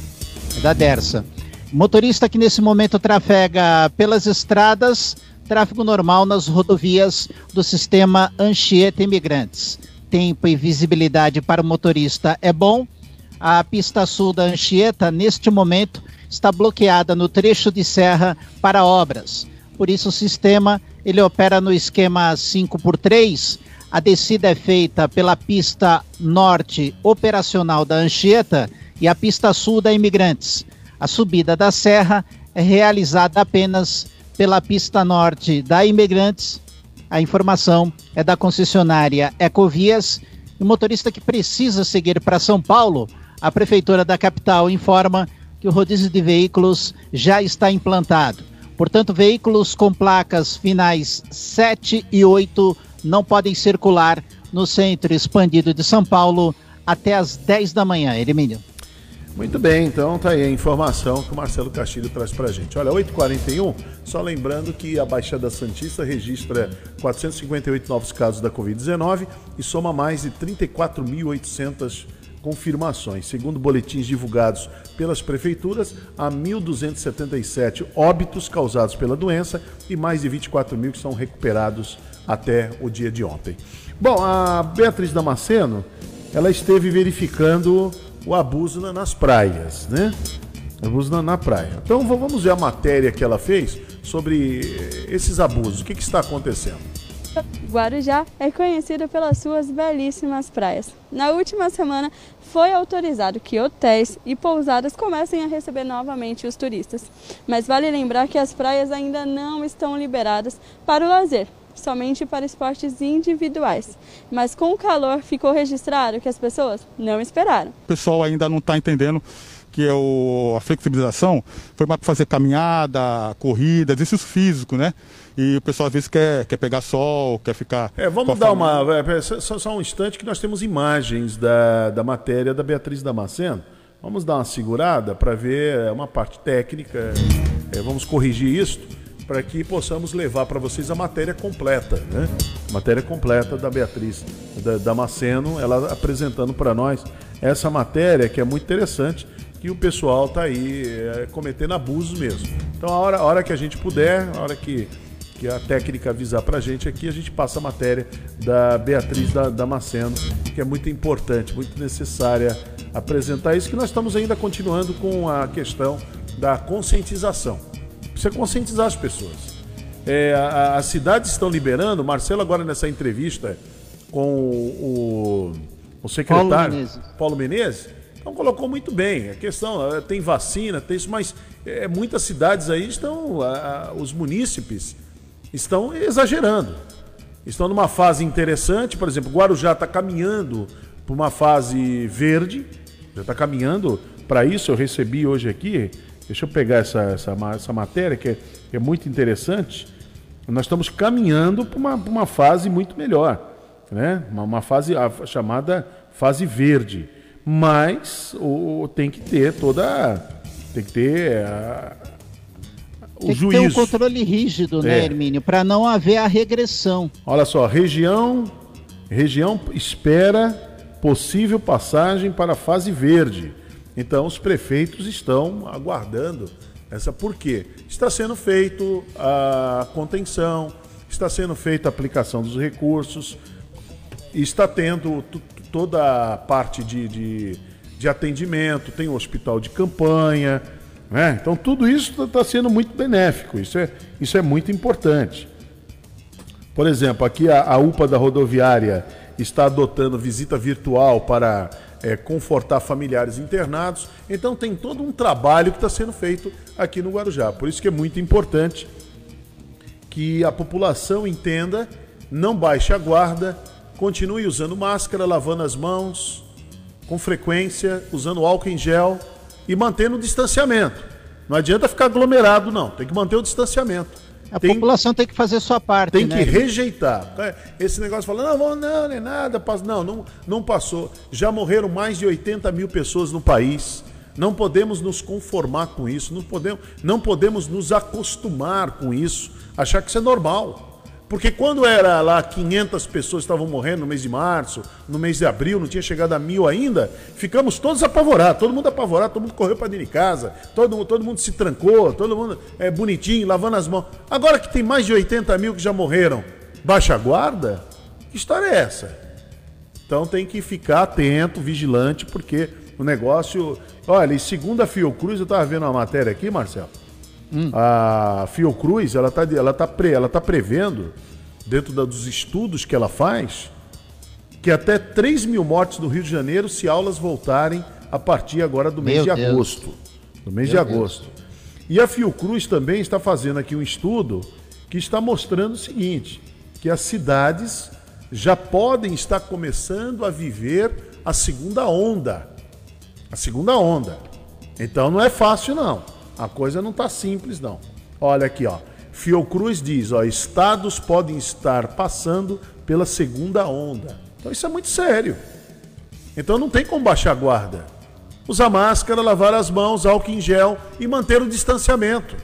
É da Dersa. Motorista que nesse momento trafega pelas estradas, tráfego normal nas rodovias do sistema Anchieta Imigrantes. Tempo e visibilidade para o motorista é bom. A pista sul da Anchieta, neste momento, está bloqueada no trecho de serra para obras. Por isso o sistema ele opera no esquema 5 por 3 a descida é feita pela pista norte operacional da Anchieta e a pista sul da Imigrantes. A subida da serra é realizada apenas pela pista norte da Imigrantes. A informação é da concessionária Ecovias. O motorista que precisa seguir para São Paulo, a prefeitura da capital informa que o rodízio de veículos já está implantado. Portanto, veículos com placas finais 7 e 8 não podem circular no centro expandido de São Paulo até às 10 da manhã. Elimínio. Muito bem, então tá aí a informação que o Marcelo Castilho traz pra gente. Olha, 8h41, só lembrando que a Baixada Santista registra 458 novos casos da Covid-19 e soma mais de 34.800 confirmações. Segundo boletins divulgados pelas prefeituras, há 1.277 óbitos causados pela doença e mais de 24 mil que são recuperados até o dia de ontem. Bom, a Beatriz Damasceno, ela esteve verificando o abuso nas praias, né? Abuso na, na praia. Então vamos ver a matéria que ela fez sobre esses abusos. O que, que está acontecendo? Guarujá é conhecido pelas suas belíssimas praias. Na última semana, foi autorizado que hotéis e pousadas comecem a receber novamente os turistas. Mas vale lembrar que as praias ainda não estão liberadas para o lazer, somente para esportes individuais. Mas com o calor ficou registrado que as pessoas não esperaram. O pessoal ainda não está entendendo que é o, a flexibilização foi mais para fazer caminhada, corrida, exercício físico, né? E o pessoal às vezes quer, quer pegar sol, quer ficar. É, vamos dar uma. É, só, só, um instante que nós temos imagens da, da matéria da Beatriz Damasceno. Vamos dar uma segurada para ver é, uma parte técnica. É, vamos corrigir isso para que possamos levar para vocês a matéria completa, né? Matéria completa da Beatriz Damasceno, ela apresentando para nós essa matéria que é muito interessante que o pessoal está aí é, cometendo abusos mesmo. Então, a hora, a hora que a gente puder, a hora que, que a técnica avisar para a gente aqui, a gente passa a matéria da Beatriz da, Damasceno, que é muito importante, muito necessária apresentar isso, que nós estamos ainda continuando com a questão da conscientização. Precisa conscientizar as pessoas. É, a, as cidades estão liberando, Marcelo agora nessa entrevista com o, o secretário Paulo Menezes, Paulo Menezes Então colocou muito bem. A questão, tem vacina, tem isso, mas é, muitas cidades aí estão, a, os munícipes estão exagerando. Estão numa fase interessante, por exemplo, Guarujá está caminhando para uma fase verde, já está caminhando para isso. Eu recebi hoje aqui, deixa eu pegar essa, essa, essa matéria que é, que é muito interessante. Nós estamos caminhando para uma, uma fase muito melhor, né? uma, uma fase a, chamada fase verde. Mas o, tem que ter toda. Tem que ter a, o Tem juízo. ter um controle rígido, né, é. Hermínio? Para não haver a regressão. Olha só, região, região espera possível passagem para a fase verde. Então, os prefeitos estão aguardando essa. Por quê? Está sendo feito a contenção, está sendo feita a aplicação dos recursos, está tendo toda a parte de, de, de atendimento, tem o hospital de campanha né? Então tudo isso está tá sendo muito benéfico, isso é, isso é muito importante. Por exemplo, aqui a, a UPA da rodoviária está adotando visita virtual para é, confortar familiares internados. Então tem todo um trabalho que está sendo feito aqui no Guarujá. Por isso que é muito importante que a população entenda, não baixe a guarda, continue usando máscara, lavando as mãos com frequência, usando álcool em gel e mantendo o distanciamento. Não adianta ficar aglomerado, não. Tem que manter o distanciamento. A tem, população tem que fazer sua parte. Tem né? que rejeitar. É, esse negócio falando, não, não, nem nada. Não, não, não passou. Já morreram mais de 80 mil pessoas no país. Não podemos nos conformar com isso. Não podemos, não podemos nos acostumar com isso. Achar que isso é normal. Porque quando era lá 500 pessoas estavam morrendo no mês de março, no mês de abril, não tinha chegado a mil ainda, ficamos todos apavorados, todo mundo apavorado, todo mundo correu para dentro de casa, todo, todo mundo se trancou, todo mundo é bonitinho, lavando as mãos. Agora que tem mais de 80 mil que já morreram, baixa guarda? Que história é essa? Então tem que ficar atento, vigilante, porque o negócio. Olha, e segundo a Fiocruz, eu estava vendo uma matéria aqui, Marcelo. Hum. A Fiocruz, ela está ela tá pre, ela tá prevendo, dentro da, dos estudos que ela faz, que até 3 mil mortes no Rio de Janeiro se aulas voltarem a partir agora do mês Meu de Deus. agosto. Do mês Meu de agosto. Deus. E a Fiocruz também está fazendo aqui um estudo que está mostrando o seguinte: que as cidades já podem estar começando a viver a segunda onda. A segunda onda. Então não é fácil, não. A coisa não está simples, não. Olha aqui, ó. Fiocruz diz, ó, estados podem estar passando pela segunda onda. Então isso é muito sério. Então não tem como baixar a guarda. Usar máscara, lavar as mãos, álcool em gel e manter o distanciamento.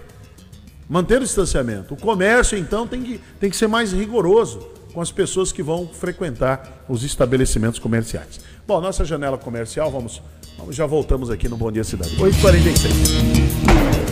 Manter o distanciamento. O comércio, então, tem que, tem que ser mais rigoroso com as pessoas que vão frequentar os estabelecimentos comerciais. Bom, nossa janela comercial, vamos, vamos já voltamos aqui no Bom Dia Cidade. 8h46.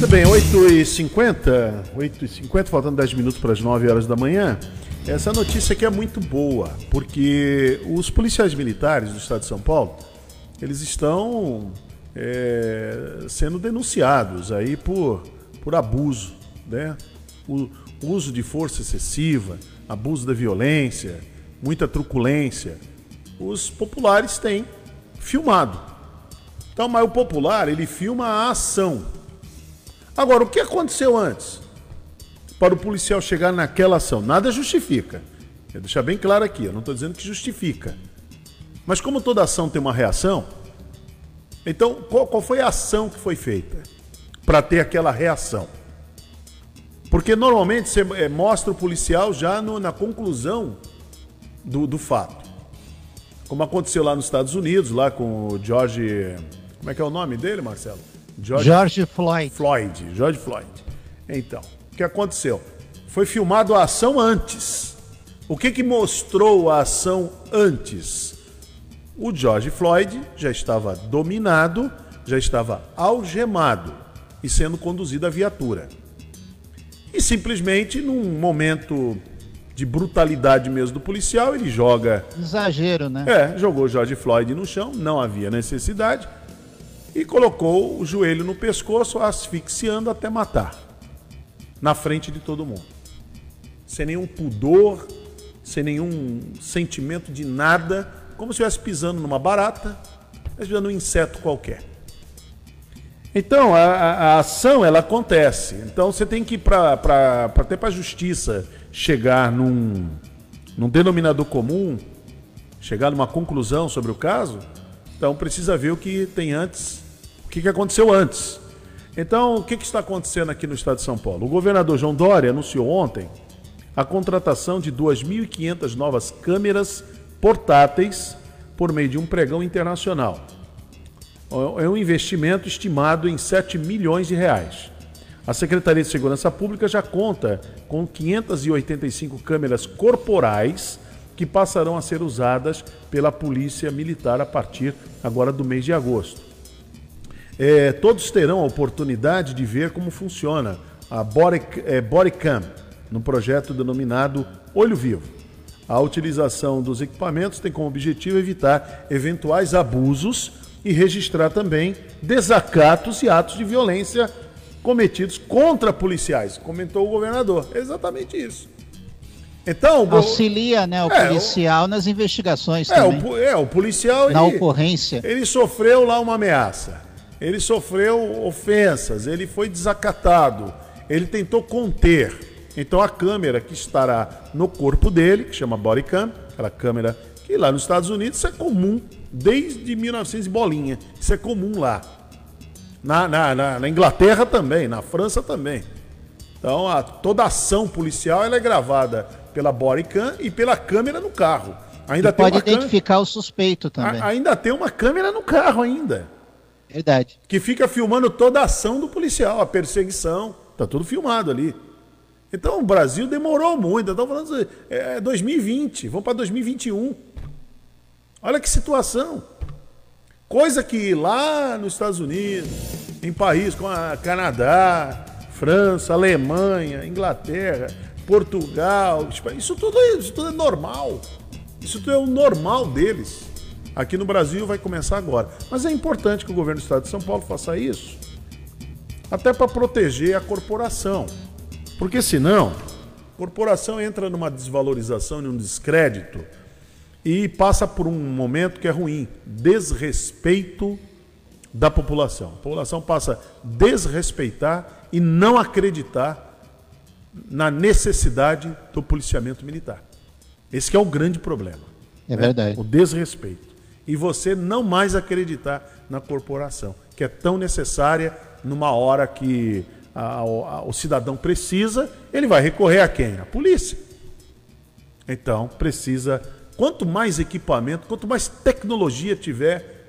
Muito bem, 8h50, 8h50, faltando 10 minutos para as 9 horas da manhã. Essa notícia aqui é muito boa, porque os policiais militares do estado de São Paulo, eles estão é, sendo denunciados aí por, por abuso, né? O uso de força excessiva, abuso da violência, muita truculência. Os populares têm filmado. Então, mas o popular, ele filma a ação Agora, o que aconteceu antes? Para o policial chegar naquela ação? Nada justifica. Vou deixar bem claro aqui, eu não estou dizendo que justifica. Mas como toda ação tem uma reação, então qual, qual foi a ação que foi feita para ter aquela reação? Porque normalmente você é, mostra o policial já no, na conclusão do, do fato. Como aconteceu lá nos Estados Unidos, lá com o George. Como é que é o nome dele, Marcelo? George, George Floyd. Floyd, George Floyd. Então, o que aconteceu? Foi filmado a ação antes. O que, que mostrou a ação antes? O George Floyd já estava dominado, já estava algemado e sendo conduzido à viatura. E simplesmente, num momento de brutalidade mesmo do policial, ele joga. Exagero, né? É, jogou George Floyd no chão, não havia necessidade, e colocou o joelho no pescoço, asfixiando até matar. Na frente de todo mundo. Sem nenhum pudor, sem nenhum sentimento de nada, como se estivesse pisando numa barata, pisando num inseto qualquer. Então, a, a, ação, ela acontece. Então, você tem que para até para a justiça chegar num, num denominador comum, chegar numa conclusão sobre o caso, então precisa ver o que tem antes, o que, aconteceu antes. Então, o que, que está acontecendo aqui no estado de São Paulo? O governador João Dória anunciou ontem a contratação de 2.500 novas câmeras portáteis por meio de um pregão internacional. É um investimento estimado em 7 milhões de reais. A Secretaria de Segurança Pública já conta com 585 câmeras corporais que passarão a ser usadas pela Polícia Militar a partir agora do mês de agosto. É, todos terão a oportunidade de ver como funciona a Body, é, Bodycam no projeto denominado Olho Vivo. A utilização dos equipamentos tem como objetivo evitar eventuais abusos e registrar também desacatos e atos de violência cometidos contra policiais, comentou o governador. É exatamente isso. Então, auxilia, né, o é, policial o... nas investigações é, também. O, é, o policial na ele, ocorrência. Ele sofreu lá uma ameaça. Ele sofreu ofensas, ele foi desacatado, ele tentou conter. Então a câmera que estará no corpo dele, que chama body cam, aquela câmera que lá nos Estados Unidos isso é comum desde 1900 bolinha. Isso é comum lá. Na, na, na, na Inglaterra também, na França também. Então, a, toda ação policial ela é gravada pela bodycam e pela câmera no carro. Ainda pode identificar câmera... o suspeito também. A, ainda tem uma câmera no carro ainda. Verdade. Que fica filmando toda a ação do policial, a perseguição. Tá tudo filmado ali. Então o Brasil demorou muito. Estamos falando é 2020, vamos para 2021. Olha que situação. Coisa que lá nos Estados Unidos, em países como a Canadá, França, Alemanha, Inglaterra, Portugal, isso tudo, é, isso tudo é normal. Isso tudo é o normal deles. Aqui no Brasil vai começar agora. Mas é importante que o governo do estado de São Paulo faça isso. Até para proteger a corporação. Porque senão, a corporação entra numa desvalorização, num descrédito e passa por um momento que é ruim, desrespeito da população. A população passa a desrespeitar e não acreditar na necessidade do policiamento militar. Esse é o grande problema. É né? verdade. O desrespeito. E você não mais acreditar na corporação, que é tão necessária numa hora que a, a, o cidadão precisa, ele vai recorrer a quem? A polícia. Então, precisa Quanto mais equipamento, quanto mais tecnologia tiver,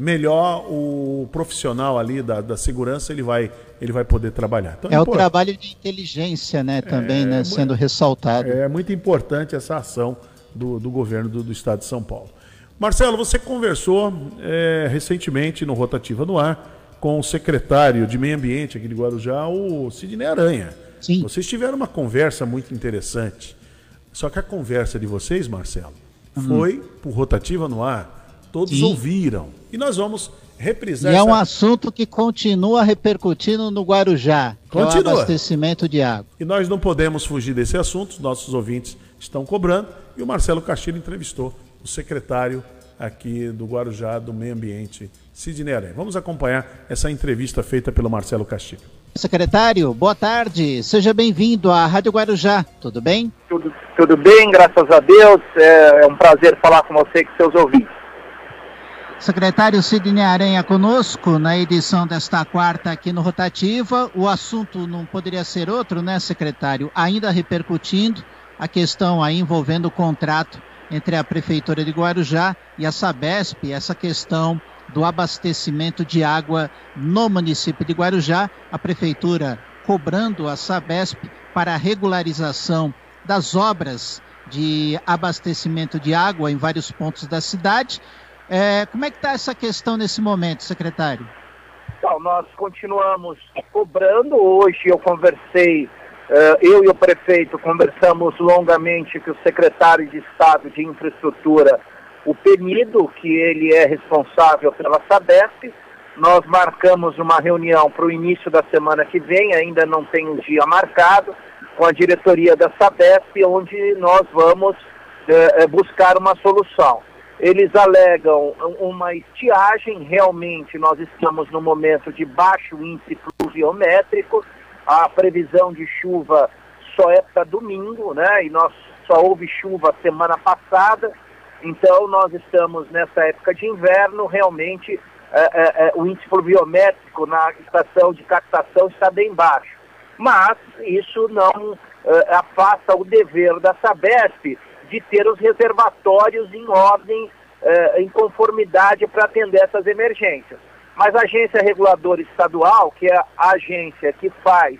melhor o profissional ali da, da segurança ele vai, ele vai poder trabalhar. Então, é o trabalho de inteligência, né, também, é, né, sendo ressaltado. É muito importante essa ação do, do governo do, do estado de São Paulo. Marcelo, você conversou é, recentemente no Rotativa no Ar com o secretário de Meio Ambiente aqui de Guarujá, o Sidney Aranha. Sim. Vocês tiveram uma conversa muito interessante. Só que a conversa de vocês, Marcelo, Uhum. Foi por rotativa no ar. Todos Sim. ouviram. E nós vamos reprisar. E essa... é um assunto que continua repercutindo no Guarujá, continua. é o abastecimento de água. E nós não podemos fugir desse assunto, nossos ouvintes estão cobrando. E o Marcelo Castilho entrevistou o secretário aqui do Guarujá do Meio Ambiente, Sidney Aranha. Vamos acompanhar essa entrevista feita pelo Marcelo Castilho. Secretário, boa tarde. Seja bem-vindo à Rádio Guarujá. Tudo bem? Tudo, tudo bem, graças a Deus. É, é um prazer falar com você e com seus ouvintes. Secretário Sidney Aranha conosco na edição desta quarta aqui no Rotativa. O assunto não poderia ser outro, né, secretário? Ainda repercutindo a questão aí envolvendo o contrato entre a Prefeitura de Guarujá e a Sabesp, essa questão do abastecimento de água no município de Guarujá, a prefeitura cobrando a Sabesp para a regularização das obras de abastecimento de água em vários pontos da cidade. É, como é que está essa questão nesse momento, secretário? Então, nós continuamos cobrando. Hoje eu conversei, uh, eu e o prefeito conversamos longamente com o secretário de Estado de Infraestrutura, o Penido, que ele é responsável pela Sabesp. Nós marcamos uma reunião para o início da semana que vem, ainda não tem um dia marcado, com a diretoria da Sabesp, onde nós vamos uh, buscar uma solução. Eles alegam uma estiagem, realmente nós estamos no momento de baixo índice pluviométrico, a previsão de chuva só é para domingo, né? E nós só houve chuva semana passada, então nós estamos nessa época de inverno, realmente é, é, é, o índice pluviométrico na estação de captação está bem baixo. Mas isso não é, afasta o dever da Sabesp de ter os reservatórios em ordem, eh, em conformidade para atender essas emergências. Mas a agência reguladora estadual, que é a agência que faz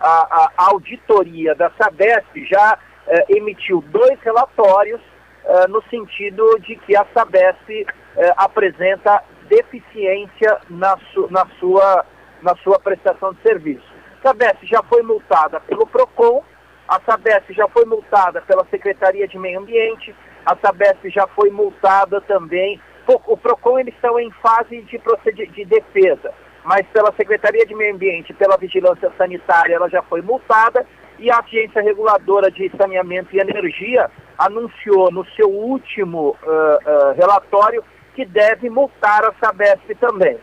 a, a auditoria da Sabesp, já eh, emitiu dois relatórios eh, no sentido de que a Sabesp apresenta deficiência na, su, na, sua, na sua prestação de serviço. A Sabesp já foi multada pelo PROCON, a Sabesp já foi multada pela Secretaria de Meio Ambiente, a Sabesp já foi multada também. O PROCON eles estão em fase de, de defesa, mas pela Secretaria de Meio Ambiente, pela Vigilância Sanitária, ela já foi multada e a Agência Reguladora de Saneamento e Energia anunciou no seu último uh, uh, relatório que deve multar a Sabesp também.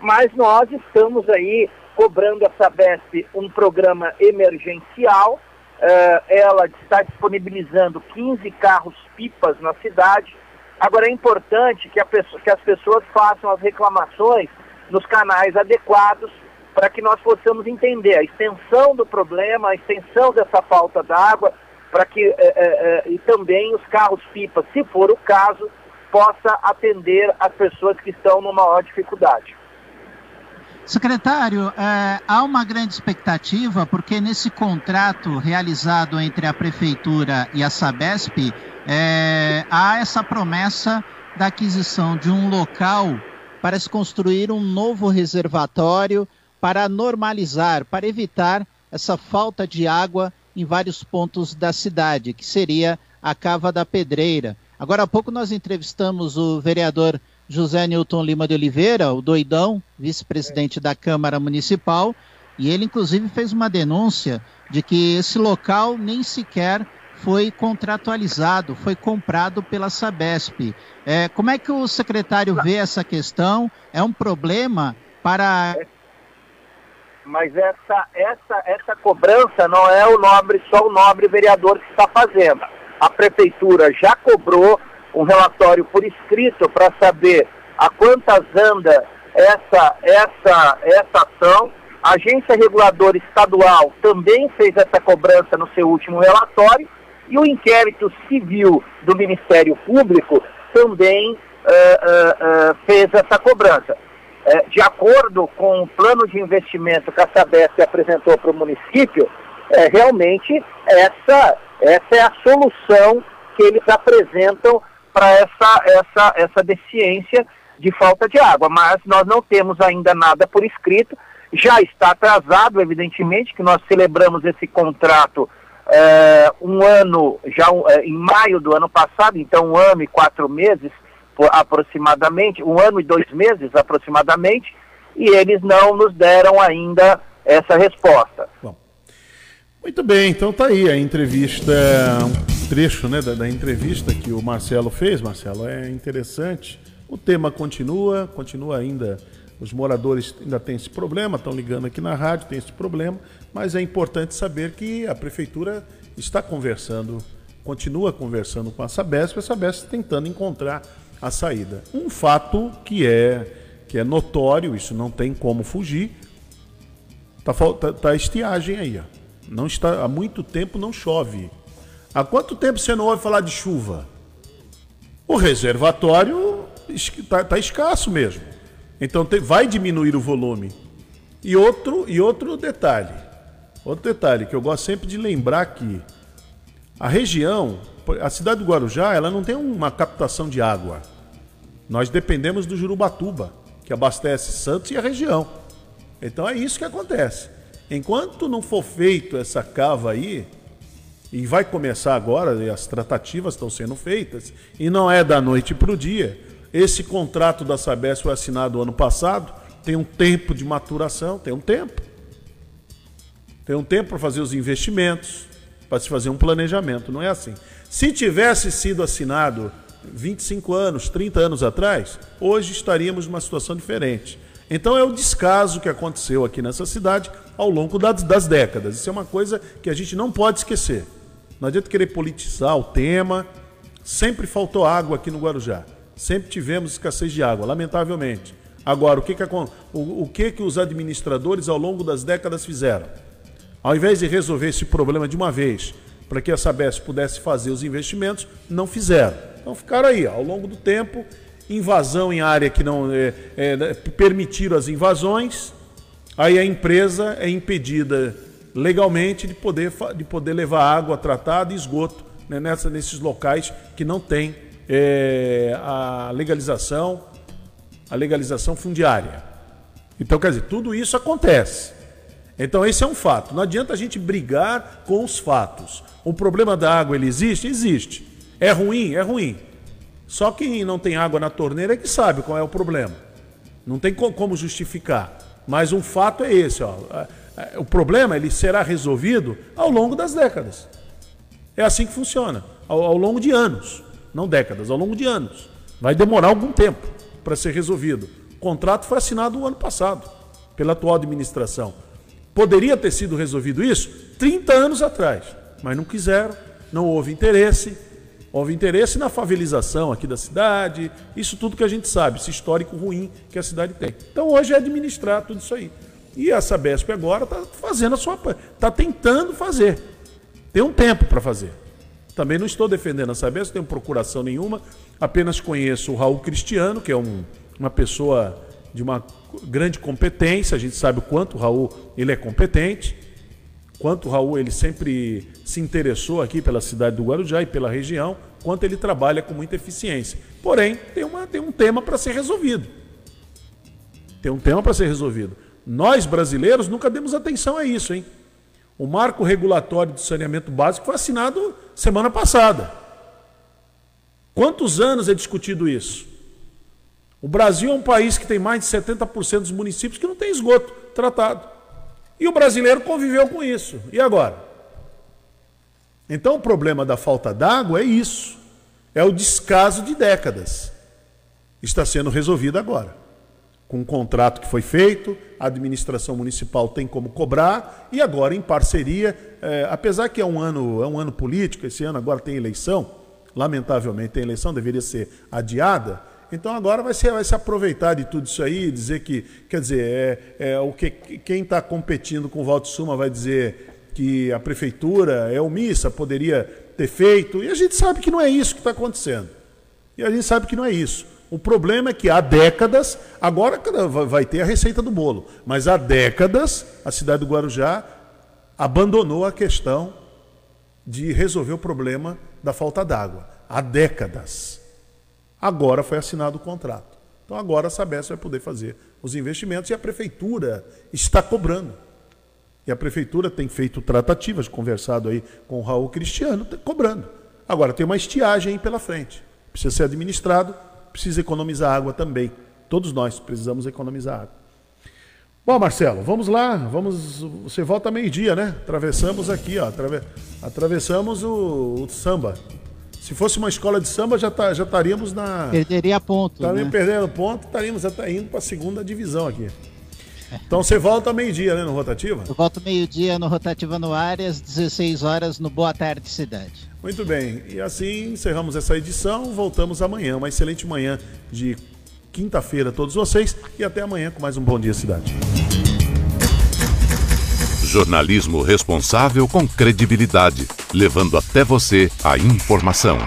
Mas nós estamos aí cobrando a Sabesp um programa emergencial Uh, ela está disponibilizando 15 carros-pipas na cidade. Agora é importante que, pessoa, que, as pessoas façam as reclamações nos canais adequados para que nós possamos entender a extensão do problema, a extensão dessa falta d'água, para que uh, uh, e também os carros-pipas, se for o caso, possa atender as pessoas que estão numa maior dificuldade. Secretário, é, há uma grande expectativa, porque nesse contrato realizado entre a Prefeitura e a Sabesp, é, há essa promessa da aquisição de um local para se construir um novo reservatório para normalizar, para evitar essa falta de água em vários pontos da cidade, que seria a Cava da Pedreira. Agora há pouco nós entrevistamos o vereador José Newton Lima de Oliveira, o doidão, vice-presidente da Câmara Municipal, e ele inclusive fez uma denúncia de que esse local nem sequer foi contratualizado, foi comprado pela Sabesp. É, como é que o secretário vê essa questão? É um problema para. Mas essa, essa, essa cobrança não é o nobre, só o nobre vereador que está fazendo. A prefeitura já cobrou um relatório por escrito para saber a quantas anda essa, essa, essa ação. A Agência Reguladora Estadual também fez essa cobrança no seu último relatório e o inquérito civil do Ministério Público também uh, uh, uh, fez essa cobrança. de acordo com o plano de investimento que a Sabesp apresentou para o município, realmente essa, essa é a solução que eles apresentam para essa, essa, essa deficiência de falta de água. Mas nós não temos ainda nada por escrito. Já está atrasado, evidentemente, que nós celebramos esse contrato é, um ano, já é, em maio do ano passado, então um ano e quatro meses aproximadamente, um ano e dois meses aproximadamente, e eles não nos deram ainda essa resposta. Bom, muito bem, então tá aí a entrevista trecho né, da, da, entrevista que o Marcelo fez, Marcelo, é interessante. O tema continua, continua ainda. Os moradores ainda têm esse problema, estão ligando aqui na rádio, tem esse problema, mas é importante saber que a prefeitura está conversando, continua conversando com a Sabesp, a Sabesp tentando encontrar a saída. Um fato que é que é notório, isso não tem como fugir, tá, tá, tá estiagem aí, ó. Não está há muito tempo não chove. Há quanto tempo você não ouve falar de chuva? O reservatório está tá escasso mesmo. Então tem, vai diminuir o volume. E outro, e outro detalhe, outro detalhe que eu gosto sempre de lembrar que a região, a cidade do Guarujá, ela não tem uma captação de água. Nós dependemos do Jurubatuba, que abastece Santos e a região. Então é isso que acontece. Enquanto não for feito essa cava aí, e vai começar agora, e as tratativas estão sendo feitas, e não é da noite para o dia. Esse contrato da Sabesp foi assinado ano passado, tem um tempo de maturação, tem um tempo. Tem um tempo para fazer os investimentos, para se fazer um planejamento, não é assim. Se tivesse sido assinado 25 anos, 30 anos atrás, hoje estaríamos numa situação diferente. Então é o descaso que aconteceu aqui nessa cidade ao longo das, das, décadas. Isso é uma coisa que a gente não pode esquecer. Não adianta querer politizar o tema. Sempre faltou água aqui no Guarujá. Sempre tivemos escassez de água, lamentavelmente. Agora, o que, que, o, o que, que os administradores ao longo das décadas fizeram? Ao invés de resolver esse problema de uma vez, para que a Sabesp pudesse fazer os investimentos, não fizeram. Então ficaram aí, ao longo do tempo, invasão em área que não é, é, permitiram as invasões, aí a empresa é impedida legalmente de poder, de poder levar água tratada e esgoto né, nessa, nesses locais que não tem é, a legalização, a legalização fundiária. Então, quer dizer, tudo isso acontece. Então esse é um fato. Não adianta a gente brigar com os fatos. O problema da água ele existe? Existe. É ruim? É ruim. Só quem não tem água na torneira é que sabe qual é o problema. Não tem como justificar. Mas um fato é esse, ó. É, o problema ele será resolvido ao longo das décadas. É assim que funciona, ao, ao longo de anos, não décadas, ao longo de anos. Vai demorar algum tempo para ser resolvido. O contrato foi assinado o ano passado pela atual administração. Poderia ter sido resolvido isso 30 anos atrás, mas não quiseram, não houve interesse. Houve interesse na favelização aqui da cidade, isso tudo que a gente sabe, esse histórico ruim que a cidade tem. Então hoje é administrar tudo isso aí. E a Sabesp agora está fazendo a sua. está tentando fazer. Tem um tempo para fazer. Também não estou defendendo a Sabesp, não tenho procuração nenhuma, apenas conheço o Raul Cristiano, que é um, uma pessoa de uma grande competência, a gente sabe o quanto o Raul ele é competente, quanto o Raul ele sempre se interessou aqui pela cidade do Guarujá e pela região, quanto ele trabalha com muita eficiência. Porém, tem, uma, tem um tema para ser resolvido. Tem um tema para ser resolvido. Nós, brasileiros, nunca demos atenção a isso, hein? O marco regulatório do saneamento básico foi assinado semana passada. Quantos anos é discutido isso? O Brasil é um país que tem mais de 70% dos municípios que não tem esgoto tratado. E o brasileiro conviveu com isso. E agora? Então o problema da falta d'água é isso. É o descaso de décadas. Está sendo resolvido agora. Com um contrato que foi feito, a administração municipal tem como cobrar, e agora em parceria, é, apesar que é um ano, é um ano político, esse ano agora tem eleição, lamentavelmente tem eleição, deveria ser adiada, então agora vai, ser, vai se aproveitar de tudo isso aí, dizer que, quer dizer, é, é o que quem está competindo com o Valdo Suma vai dizer que a prefeitura é omissa, poderia ter feito, e a gente sabe que não é isso que está acontecendo. E a gente sabe que não é isso. O problema é que há décadas, agora vai ter a receita do bolo, mas há décadas a cidade do Guarujá abandonou a questão de resolver o problema da falta d'água. Há décadas. Agora foi assinado o contrato. Então agora a Sabesp vai poder fazer os investimentos e a prefeitura está cobrando. E a prefeitura tem feito tratativas, conversado aí com o Raul Cristiano, tá cobrando. Agora tem uma estiagem aí pela frente. Precisa ser administrado, precisa economizar água também. Todos nós precisamos economizar água. Bom, Marcelo, vamos lá. Vamos. Você volta meio-dia, né? Atravessamos aqui, ó. Atrave... Atravessamos o, o samba. Se fosse uma escola de samba, já, tá, já estaríamos na. Perderia ponto. Estaríamos né? perdendo ponto, estaríamos até indo para a segunda divisão aqui. Então você volta meio-dia, né, no Rotativa? Eu volto meio-dia no Rotativa no às 16 horas no Boa Tarde Cidade. Muito bem. E assim encerramos essa edição. Voltamos amanhã. Uma excelente manhã de quinta-feira a todos vocês. E até amanhã com mais um Bom Dia Cidade. Jornalismo responsável com credibilidade, levando até você a informação.